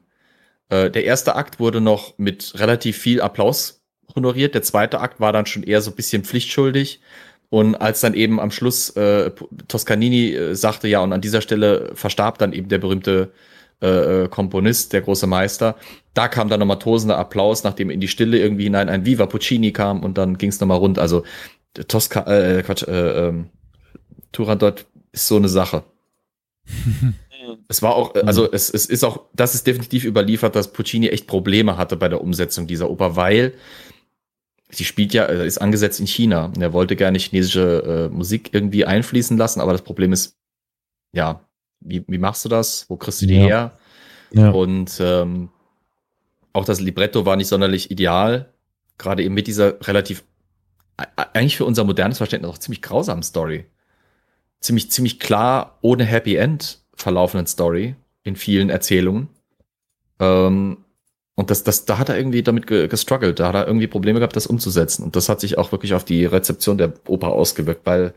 Äh, der erste Akt wurde noch mit relativ viel Applaus honoriert, der zweite Akt war dann schon eher so ein bisschen pflichtschuldig. Und als dann eben am Schluss äh, Toscanini äh, sagte, ja, und an dieser Stelle verstarb dann eben der berühmte äh, äh Komponist, der große Meister, da kam dann nochmal tosender Applaus, nachdem in die Stille irgendwie hinein ein Viva Puccini kam und dann ging es nochmal rund. Also Tosca, äh, Quatsch, äh, äh, Turandot ist so eine Sache. es war auch, also es, es ist auch, das ist definitiv überliefert, dass Puccini echt Probleme hatte bei der Umsetzung dieser Oper, weil sie spielt ja, äh, ist angesetzt in China. Und er wollte gerne chinesische äh, Musik irgendwie einfließen lassen, aber das Problem ist, ja, wie, wie machst du das? Wo kriegst du die ja. her? Ja. Und ähm, auch das Libretto war nicht sonderlich ideal, gerade eben mit dieser relativ, eigentlich für unser modernes Verständnis auch ziemlich grausamen Story. Ziemlich, ziemlich klar ohne Happy End verlaufenden Story in vielen Erzählungen. Ähm, und das, das, da hat er irgendwie damit gestruggelt, da hat er irgendwie Probleme gehabt, das umzusetzen. Und das hat sich auch wirklich auf die Rezeption der Oper ausgewirkt, weil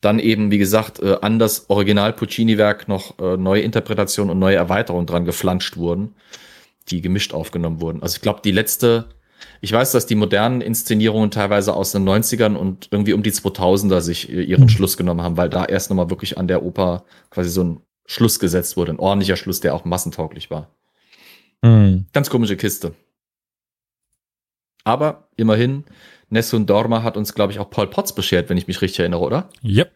dann eben, wie gesagt, äh, an das Original Puccini-Werk noch äh, neue Interpretationen und neue Erweiterungen dran geflanscht wurden, die gemischt aufgenommen wurden. Also ich glaube, die letzte, ich weiß, dass die modernen Inszenierungen teilweise aus den 90ern und irgendwie um die 2000er sich äh, ihren mhm. Schluss genommen haben, weil da erst nochmal wirklich an der Oper quasi so ein Schluss gesetzt wurde, ein ordentlicher Schluss, der auch massentauglich war. Mhm. Ganz komische Kiste. Aber immerhin, Nessun Dorma hat uns, glaube ich, auch Paul Potts beschert, wenn ich mich richtig erinnere, oder? Yep.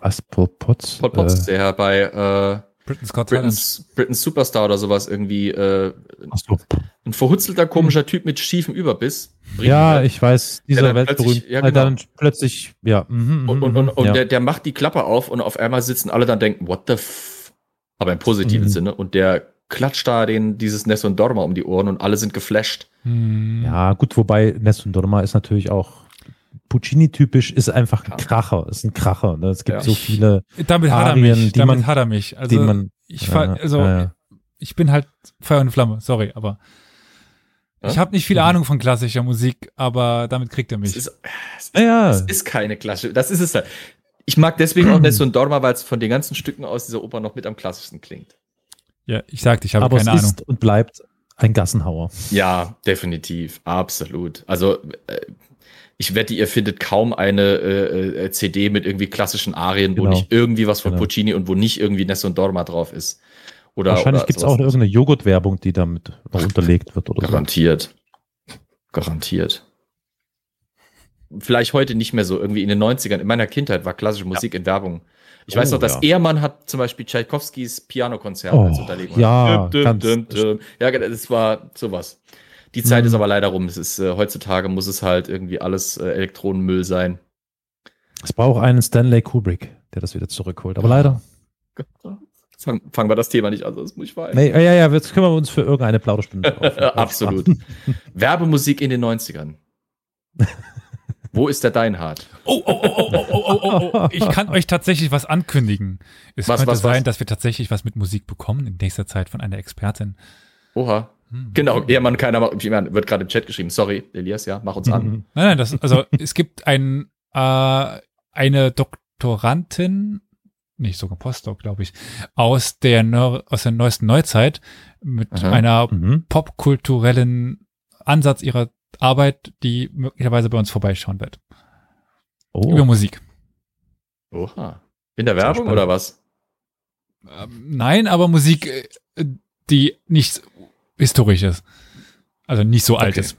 Was, Paul Potts? Paul Potts, äh, der bei äh, Britain's, Britain's, Britain's, Superstar oder sowas irgendwie äh, so. ein verhutzelter, komischer. Typ mit schiefem Überbiss. Ja, ich weiß, dieser Weltberühmt. Ja, genau. dann plötzlich, ja. Mhm, und und, und, und ja. Der, der macht die Klappe auf und auf einmal sitzen alle dann denken, what the f... Aber im positiven mhm. Sinne. Und der klatscht da den, dieses Ness und Dorma um die Ohren und alle sind geflasht. Hm. Ja, gut, wobei Ness und Dorma ist natürlich auch Puccini-typisch ist einfach ein Kracher, ist ein Kracher. Ne? Es gibt ja. so viele damit hat er mich, damit man, hat er mich. Also man, ich ja, also ja. ich bin halt Feuer und Flamme, sorry, aber ich habe nicht viel Ahnung von klassischer Musik, aber damit kriegt er mich. Es ist, es ist, ja. es ist keine klassische, das ist es halt. Ich mag deswegen auch Nessun Dorma, weil es von den ganzen Stücken aus dieser Oper noch mit am klassischsten klingt. Ja, ich sagte, ich habe aber keine es Ahnung. ist und bleibt ein Gassenhauer. Ja, definitiv, absolut. Also äh, ich wette, ihr findet kaum eine äh, äh CD mit irgendwie klassischen Arien, genau. wo nicht irgendwie was von genau. Puccini und wo nicht irgendwie Nessun Dorma drauf ist. Oder, Wahrscheinlich gibt es auch irgendeine Joghurtwerbung, die damit noch unterlegt wird. Oder Garantiert. So. Garantiert. Vielleicht heute nicht mehr so, irgendwie in den 90ern. In meiner Kindheit war klassische Musik ja. in Werbung. Ich oh, weiß noch, dass ja. Ehrmann hat zum Beispiel Tchaikovskis Pianokonzert oh, als Unterlegung. Ja, düm, düm, düm, ja, das war sowas. Die Zeit mhm. ist aber leider rum. Es ist, äh, heutzutage muss es halt irgendwie alles äh, Elektronenmüll sein. Es braucht einen Stanley Kubrick, der das wieder zurückholt. Aber leider. Fangen, fangen wir das Thema nicht an, das muss ich weinen. Nee, ja, ja, jetzt kümmern wir uns für irgendeine Plauderstunde auf. Absolut. Werbemusik in den 90ern. Wo ist der Deinhard? Oh, oh, oh, oh, oh, oh, oh, oh. Ich kann euch tatsächlich was ankündigen. Es was, könnte was, sein, was? dass wir tatsächlich was mit Musik bekommen in nächster Zeit von einer Expertin. Oha. Hm. Genau, Ehemann keiner, meine, wird gerade im Chat geschrieben. Sorry, Elias, ja, mach uns an. Nein, nein, das, also es gibt ein, äh, eine Doktorandin, nicht sogar Postdoc, glaube ich, aus der, Neu aus der neuesten Neuzeit mit Aha. einer mhm. popkulturellen Ansatz ihrer Arbeit, die möglicherweise bei uns vorbeischauen wird. Oh. Über Musik. Oha. In der Werbung oder was? Ähm, nein, aber Musik, äh, die nicht historisch ist. Also nicht so alt okay. ist.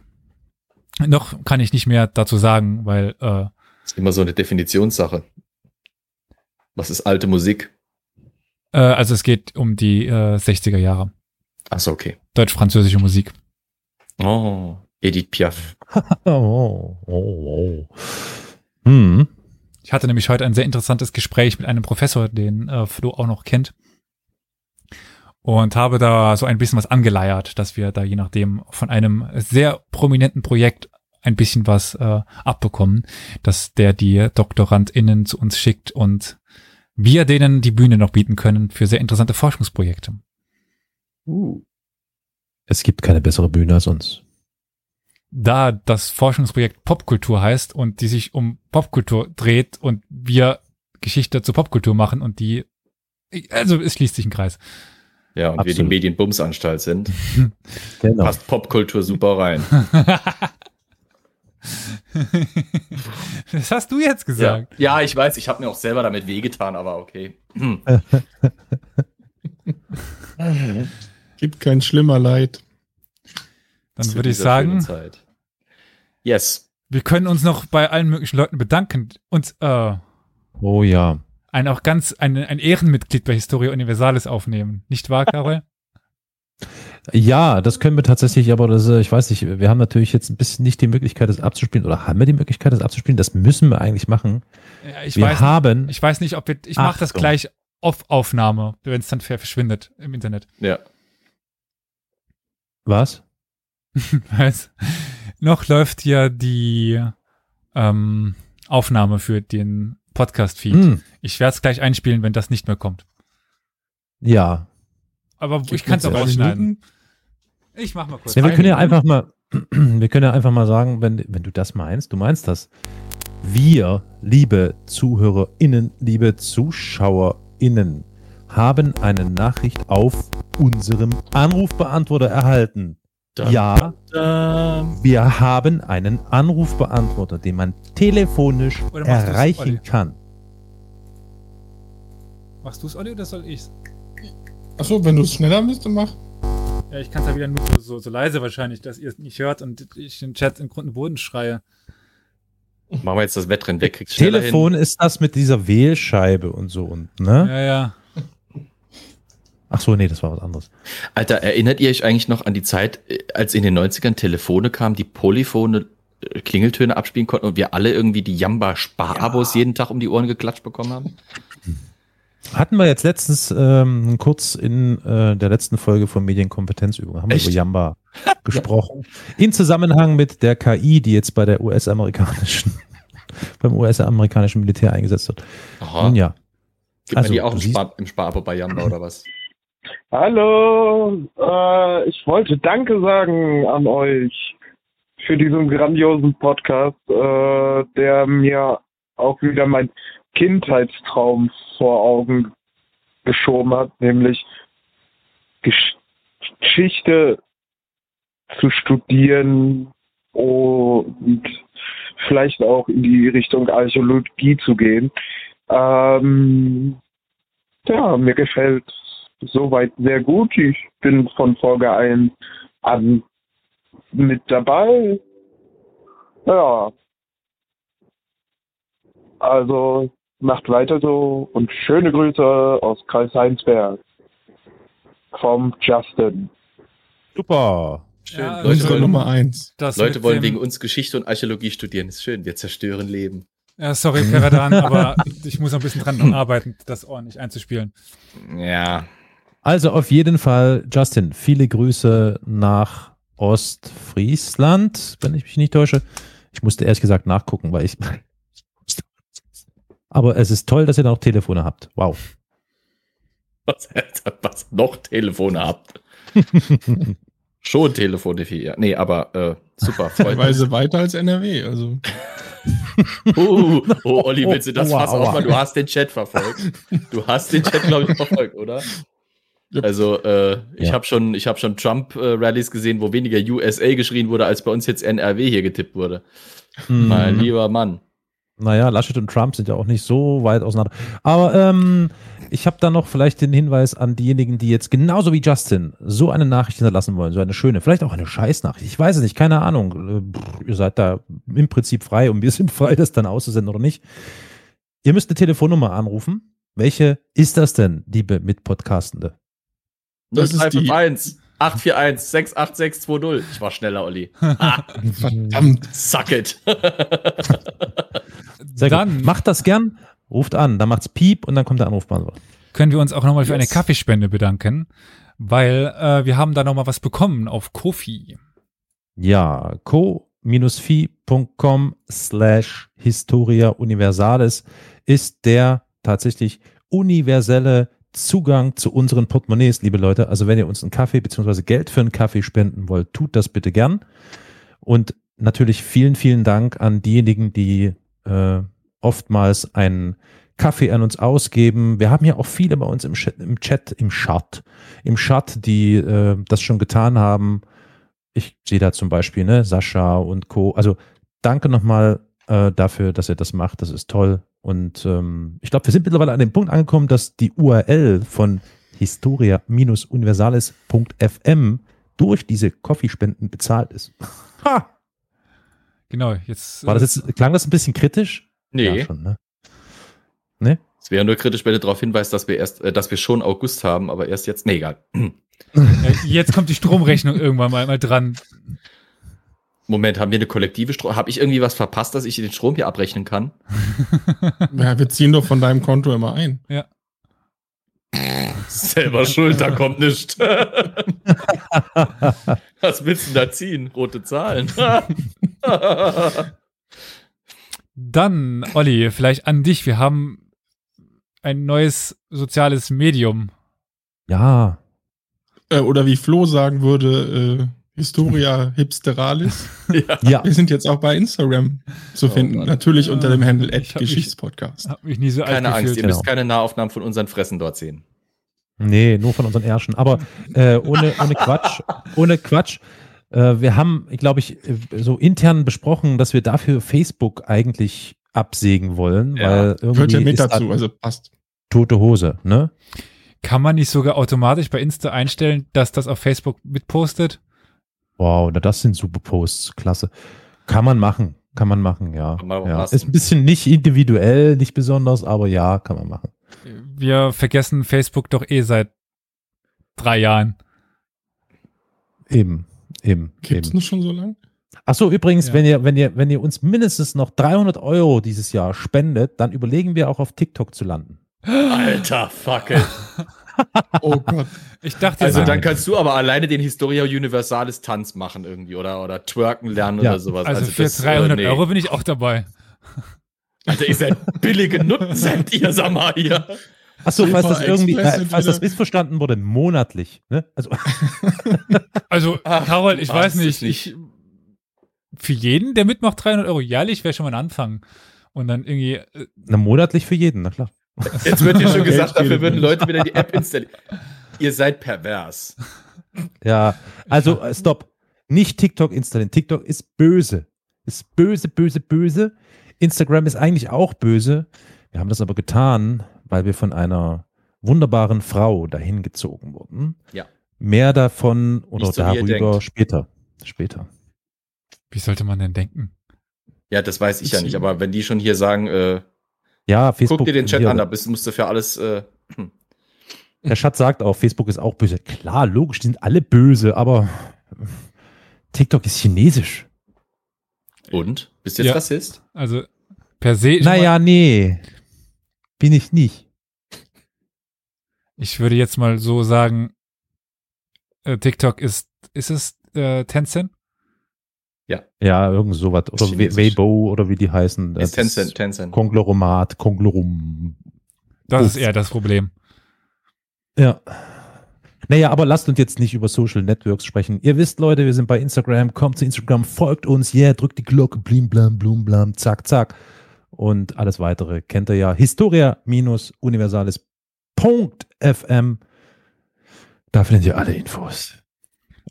Noch kann ich nicht mehr dazu sagen, weil äh, ist immer so eine Definitionssache. Was ist alte Musik? Äh, also es geht um die äh, 60er Jahre. Achso, okay. Deutsch-französische Musik. Oh, Edith Piaf. oh, oh, oh. Hm. Ich hatte nämlich heute ein sehr interessantes Gespräch mit einem Professor, den äh, Flo auch noch kennt. Und habe da so ein bisschen was angeleiert, dass wir da je nachdem von einem sehr prominenten Projekt ein bisschen was äh, abbekommen, dass der die DoktorandInnen zu uns schickt und wir denen die Bühne noch bieten können für sehr interessante Forschungsprojekte. Uh. Es gibt keine bessere Bühne als uns. Da das Forschungsprojekt Popkultur heißt und die sich um Popkultur dreht und wir Geschichte zur Popkultur machen und die, also es schließt sich ein Kreis. Ja, und Absolut. wir die Medienbumsanstalt sind, genau. passt Popkultur super rein. das hast du jetzt gesagt. Ja, ja ich weiß, ich habe mir auch selber damit wehgetan, aber okay. Gibt kein schlimmer Leid. Dann würde ich sagen, yes. Wir können uns noch bei allen möglichen Leuten bedanken. Und äh, oh ja, ein auch ganz ein, ein Ehrenmitglied bei Historia Universalis aufnehmen, nicht wahr, Karol? Ja, das können wir tatsächlich, aber das, äh, ich weiß nicht, wir haben natürlich jetzt ein bisschen nicht die Möglichkeit, das abzuspielen, oder haben wir die Möglichkeit, das abzuspielen? Das müssen wir eigentlich machen. Ja, ich wir weiß, haben. Ich weiß nicht, ob wir, ich mache das gleich auf Aufnahme, wenn es dann verschwindet im Internet. Ja. Was? Was? Noch läuft ja die ähm, Aufnahme für den Podcast-Feed. Hm. Ich werde es gleich einspielen, wenn das nicht mehr kommt. Ja. Aber ich kann es auch rausschneiden. Ich mach mal kurz. Ja, wir können ja einfach mal, wir können ja einfach mal sagen, wenn, wenn du das meinst, du meinst das. Wir, liebe ZuhörerInnen, liebe ZuschauerInnen, haben eine Nachricht auf unserem Anrufbeantworter erhalten. Dun, ja, dun. wir haben einen Anrufbeantworter, den man telefonisch erreichen kann. Machst du es, Olli, oder soll ich's? Achso, wenn du es schneller bist, dann mach. Ja, ich kann es ja wieder nur so, so, leise wahrscheinlich, dass ihr es nicht hört und ich den Chat im Grund und Boden schreie. Machen wir jetzt das Wettrennen weg. Telefon hin. ist das mit dieser Wählscheibe und so und, ne? Ja, ja. Ach so, nee, das war was anderes. Alter, erinnert ihr euch eigentlich noch an die Zeit, als in den 90ern Telefone kamen, die Polyphone äh, Klingeltöne abspielen konnten und wir alle irgendwie die Jamba-Sparabos ja. jeden Tag um die Ohren geklatscht bekommen haben? Hatten wir jetzt letztens ähm, kurz in äh, der letzten Folge von Medienkompetenzübung, haben Echt? wir über Jamba gesprochen. In Zusammenhang mit der KI, die jetzt bei der US-amerikanischen beim US-amerikanischen Militär eingesetzt wird. Aha. Nun ja. Gibt also, man die auch im, Spar im Sparabo bei Jamba oder was? Hallo, äh, ich wollte Danke sagen an euch für diesen grandiosen Podcast, äh, der mir auch wieder mein Kindheitstraum vor Augen geschoben hat, nämlich Gesch Geschichte zu studieren und vielleicht auch in die Richtung Archäologie zu gehen. Ähm, ja, mir gefällt soweit sehr gut. Ich bin von Folge 1 an mit dabei. Ja. Also macht weiter so und schöne Grüße aus Kreis Heinsberg vom Justin. Super. Schön. Ja, Leute unsere wollen, Nummer eins. Leute wollen wegen uns Geschichte und Archäologie studieren. Ist schön. Wir zerstören Leben. Ja, sorry, Peradan, aber ich muss ein bisschen dran arbeiten, das ordentlich einzuspielen. Ja. Also auf jeden Fall, Justin, viele Grüße nach Ostfriesland, wenn ich mich nicht täusche. Ich musste ehrlich gesagt nachgucken, weil ich. Aber es ist toll, dass ihr noch Telefone habt. Wow. Was, was noch Telefone habt? Schon Telefone für ihr. Nee, aber äh, super. Teilweise weiter als NRW. Also. uh, oh, Olli, willst du das oh, Fass aufmachen? Du hast den Chat verfolgt. Du hast den Chat, glaube ich, verfolgt, oder? Also äh, ich ja. habe schon, ich habe schon Trump-Rallies gesehen, wo weniger USA geschrien wurde, als bei uns jetzt NRW hier getippt wurde. Mhm. Mein lieber Mann. Naja, Laschet und Trump sind ja auch nicht so weit auseinander. Aber ähm, ich habe da noch vielleicht den Hinweis an diejenigen, die jetzt genauso wie Justin so eine Nachricht hinterlassen wollen, so eine schöne, vielleicht auch eine Scheißnachricht. Ich weiß es nicht, keine Ahnung. Ihr seid da im Prinzip frei und wir sind frei, das dann auszusenden oder nicht. Ihr müsst eine Telefonnummer anrufen. Welche ist das denn, liebe Mitpodcastende? Das 0351 841 68620. Ich war schneller, Olli. Verdammt. Suck it. Sehr dann gut. Macht das gern, ruft an, dann macht's Piep und dann kommt der Anrufbeantworter. Können wir uns auch nochmal für yes. eine Kaffeespende bedanken, weil äh, wir haben da nochmal was bekommen auf Kofi. Ja, co-fi.com slash Historia Universalis ist der tatsächlich universelle Zugang zu unseren Portemonnaies, liebe Leute. Also wenn ihr uns einen Kaffee beziehungsweise Geld für einen Kaffee spenden wollt, tut das bitte gern. Und natürlich vielen, vielen Dank an diejenigen, die äh, oftmals einen Kaffee an uns ausgeben. Wir haben ja auch viele bei uns im Chat, im Chat, im Chat, im Chat, die äh, das schon getan haben. Ich sehe da zum Beispiel ne, Sascha und Co. Also danke nochmal äh, dafür, dass ihr das macht. Das ist toll. Und ähm, ich glaube, wir sind mittlerweile an dem Punkt angekommen, dass die URL von historia-universalis.fm durch diese Coffeespenden bezahlt ist. Ha! Genau, jetzt. War das äh, jetzt, klang das ein bisschen kritisch? Nee. Ja, schon, ne? Ne? Es wäre nur kritisch, wenn du darauf hinweist, dass wir erst, äh, dass wir schon August haben, aber erst jetzt. Nee, egal. jetzt kommt die Stromrechnung irgendwann mal, mal dran. Moment, haben wir eine kollektive Strom? Habe ich irgendwie was verpasst, dass ich den Strom hier abrechnen kann? ja, wir ziehen doch von deinem Konto immer ein. Ja. Selber schuld, da kommt nichts. was willst du da ziehen? Rote Zahlen. Dann, Olli, vielleicht an dich. Wir haben ein neues soziales Medium. Ja. Äh, oder wie Flo sagen würde, äh, Historia Hipsteralis. ja. ja. Wir sind jetzt auch bei Instagram zu oh finden. Oh Natürlich unter dem Handle Geschichtspodcast. Hab mich nie so Keine Angst, gefühlt. ihr müsst genau. keine Nahaufnahmen von unseren Fressen dort sehen. Nee, nur von unseren Ärschen. Aber äh, ohne, ohne Quatsch, ohne Quatsch. Äh, wir haben, glaube ich, so intern besprochen, dass wir dafür Facebook eigentlich absägen wollen, ja. weil irgendwie Hört ja mit dazu, also passt. Tote Hose, ne? Kann man nicht sogar automatisch bei Insta einstellen, dass das auf Facebook mitpostet? Wow, das sind super Posts, klasse. Kann man machen, kann man machen, ja. Man ja. Ist ein bisschen nicht individuell, nicht besonders, aber ja, kann man machen. Wir vergessen Facebook doch eh seit drei Jahren. Eben, eben. Gibt es noch schon so lang? Ach so, übrigens, ja. wenn ihr, wenn ihr, wenn ihr uns mindestens noch 300 Euro dieses Jahr spendet, dann überlegen wir auch auf TikTok zu landen. Alter, fuck it. oh Gott. Ich dachte, also dann kannst du aber alleine den Historia Universalis Tanz machen irgendwie oder, oder twerken lernen ja. oder sowas. Also, also für das, 300 äh, nee. Euro bin ich auch dabei. Alter, ihr seid billige Nutten, seid ihr, sag mal hier. Achso, falls das irgendwie, äh, falls das missverstanden wurde, monatlich. Ne? Also, also Ach, Carol, ich weiß nicht, ich, für jeden, der mitmacht, 300 Euro jährlich wäre schon mal ein Anfang. Und dann irgendwie. Äh, na, monatlich für jeden, na klar. Jetzt wird hier schon gesagt, dafür würden Leute wieder die App installieren. Ihr seid pervers. Ja, also äh, stopp. Nicht TikTok installieren. TikTok ist böse. Ist böse, böse, böse. Instagram ist eigentlich auch böse. Wir haben das aber getan, weil wir von einer wunderbaren Frau dahin gezogen wurden. Ja. Mehr davon oder so, darüber später. Später. Wie sollte man denn denken? Ja, das weiß ich ja nicht, aber wenn die schon hier sagen, äh, ja, Facebook. Guck dir den Chat an, da bist, musst du für alles. Äh, hm. Der Schatz sagt auch, Facebook ist auch böse. Klar, logisch, die sind alle böse, aber TikTok ist chinesisch. Und? Bist du jetzt ja, Rassist? Also per se. Naja, nee. Bin ich nicht. Ich würde jetzt mal so sagen, äh, TikTok ist, ist es äh, Tencent? Ja. Ja, irgend sowas. Oder Weibo oder wie die heißen. Das ist Tencent, Tencent. Konglomerat, Konglorum. Das Uff. ist eher das Problem. Ja. Naja, aber lasst uns jetzt nicht über Social Networks sprechen. Ihr wisst, Leute, wir sind bei Instagram. Kommt zu Instagram, folgt uns, yeah, drückt die Glocke, blim, blam, blum, blam, zack, zack. Und alles weitere kennt ihr ja. Historia-universales.fm. Da findet ihr alle Infos.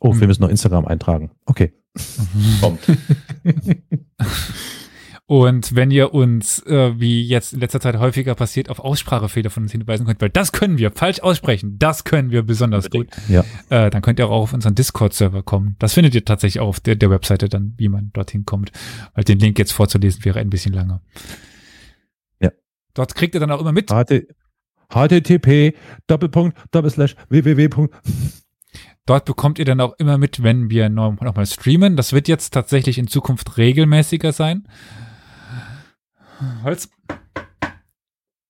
Oh, wir müssen noch Instagram eintragen. Okay. Kommt. Und wenn ihr uns, äh, wie jetzt in letzter Zeit häufiger passiert, auf Aussprachefehler von uns hinweisen könnt, weil das können wir falsch aussprechen, das können wir besonders gut, ja. äh, dann könnt ihr auch auf unseren Discord-Server kommen. Das findet ihr tatsächlich auf der, der Webseite dann, wie man dorthin kommt. Weil den Link jetzt vorzulesen wäre ein bisschen langer. Ja. Dort kriegt ihr dann auch immer mit. HT, http Doppelpunkt Doppelslash www. Dort bekommt ihr dann auch immer mit, wenn wir nochmal noch streamen. Das wird jetzt tatsächlich in Zukunft regelmäßiger sein. Holz.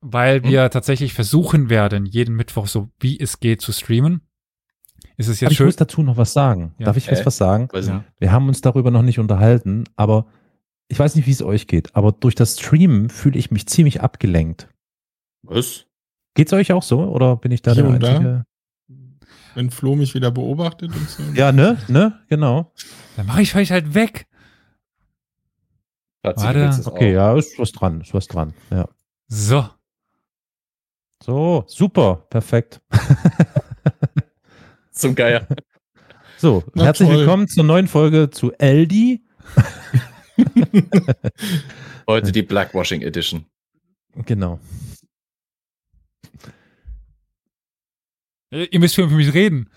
Weil wir hm. tatsächlich versuchen werden, jeden Mittwoch so wie es geht zu streamen. Ist es jetzt aber schön? Ich muss dazu noch was sagen. Ja. Darf ich äh? was sagen? Ja. Wir haben uns darüber noch nicht unterhalten, aber ich weiß nicht, wie es euch geht, aber durch das Streamen fühle ich mich ziemlich abgelenkt. Was? Geht's euch auch so oder bin ich da Hier der Einzige? Da, wenn Flo mich wieder beobachtet und so. Ja, ne? Ne? Genau. Dann mache ich euch halt weg. Warte. Okay, ja, ist was dran, ist was dran. Ja. So. So, super, perfekt. Zum Geier. So, Na herzlich toll. willkommen zur neuen Folge zu Aldi. Heute die Blackwashing Edition. Genau. Ihr müsst für mich reden.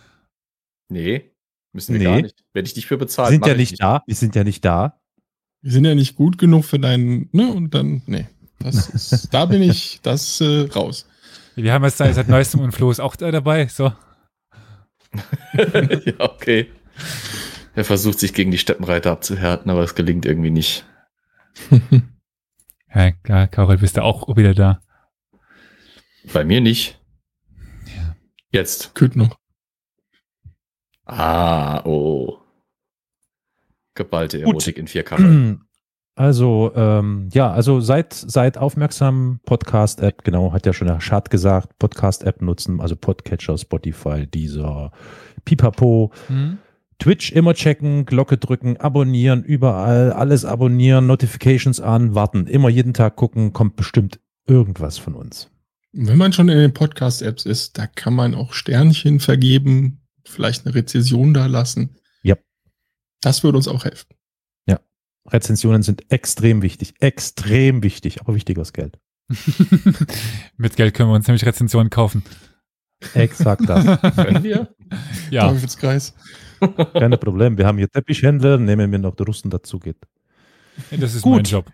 Nee, müssen wir nee. gar nicht. Werde ich dich für bezahlen. Wir sind ja nicht, nicht da. Wir sind ja nicht da. Wir sind ja nicht gut genug für deinen, ne? Und dann, nee. Das ist, da bin ich, das äh, raus. Wir haben jetzt seit neuestem und Flo ist auch da dabei, so. ja, okay. Er versucht sich gegen die Steppenreiter abzuhärten, aber es gelingt irgendwie nicht. ja, klar, Carol, bist du auch wieder da? Bei mir nicht. Jetzt. Küt noch. Ah, oh. Geballte Erotik Gut. in vier Kacheln. Also, ähm, ja, also seid, seid aufmerksam, Podcast-App, genau, hat ja schon der Schad gesagt, Podcast-App nutzen, also Podcatcher, Spotify, dieser Pipapo. Mhm. Twitch immer checken, Glocke drücken, abonnieren, überall, alles abonnieren, Notifications an, warten, immer jeden Tag gucken, kommt bestimmt irgendwas von uns. Wenn man schon in den Podcast-Apps ist, da kann man auch Sternchen vergeben, vielleicht eine Rezession da lassen. Das würde uns auch helfen. Ja. Rezensionen sind extrem wichtig. Extrem wichtig, aber wichtiger als Geld. Mit Geld können wir uns nämlich Rezensionen kaufen. Exakt das. Können wir? Ja. Teufelskreis. Keine Problem. Wir haben hier Teppichhändler, nehmen wir noch der Russen dazu geht. Das ist Gut. mein Job.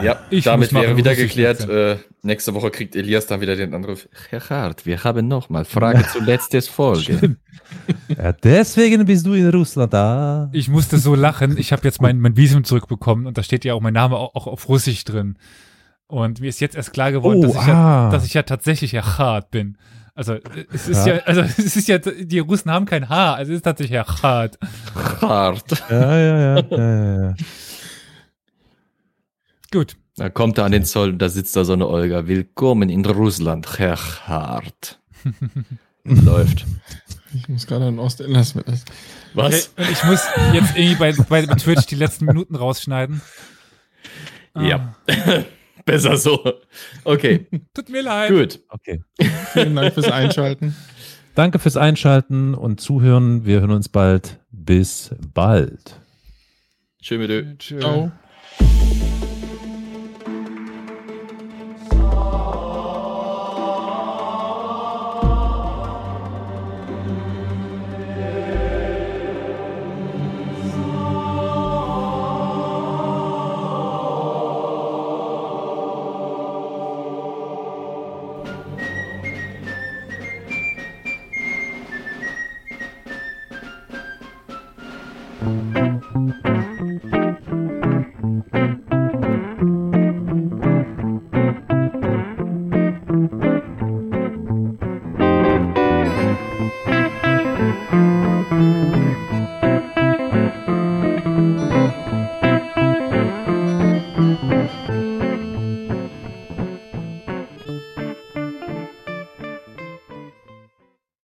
Ja, ich damit wäre wieder geklärt. Äh, nächste Woche kriegt Elias dann wieder den Anruf. Herr Hart, wir haben nochmal Frage zur letzten Folge. ja, deswegen bist du in Russland da. Ich musste so lachen. Ich habe jetzt mein, mein Visum zurückbekommen und da steht ja auch mein Name auch, auch auf Russisch drin. Und mir ist jetzt erst klar geworden, oh, dass, ich ah. ja, dass ich ja tatsächlich Herr Hart bin. Also es ist ja. ja, also es ist ja, die Russen haben kein Haar, also es ist tatsächlich Herr Hart. Hart. Ja, ja, ja, ja, ja. Gut, Da kommt er an den Zoll und da sitzt da so eine Olga. Willkommen in Russland, Herr Hart. Läuft. Ich muss gerade an Ostenders mit. Was? Okay, ich muss jetzt irgendwie bei, bei Twitch die letzten Minuten rausschneiden. Ja. Ah. Besser so. Okay. Tut mir leid. Gut. Okay. Vielen Dank fürs Einschalten. Danke fürs Einschalten und Zuhören. Wir hören uns bald. Bis bald. Tschö mit Ciao.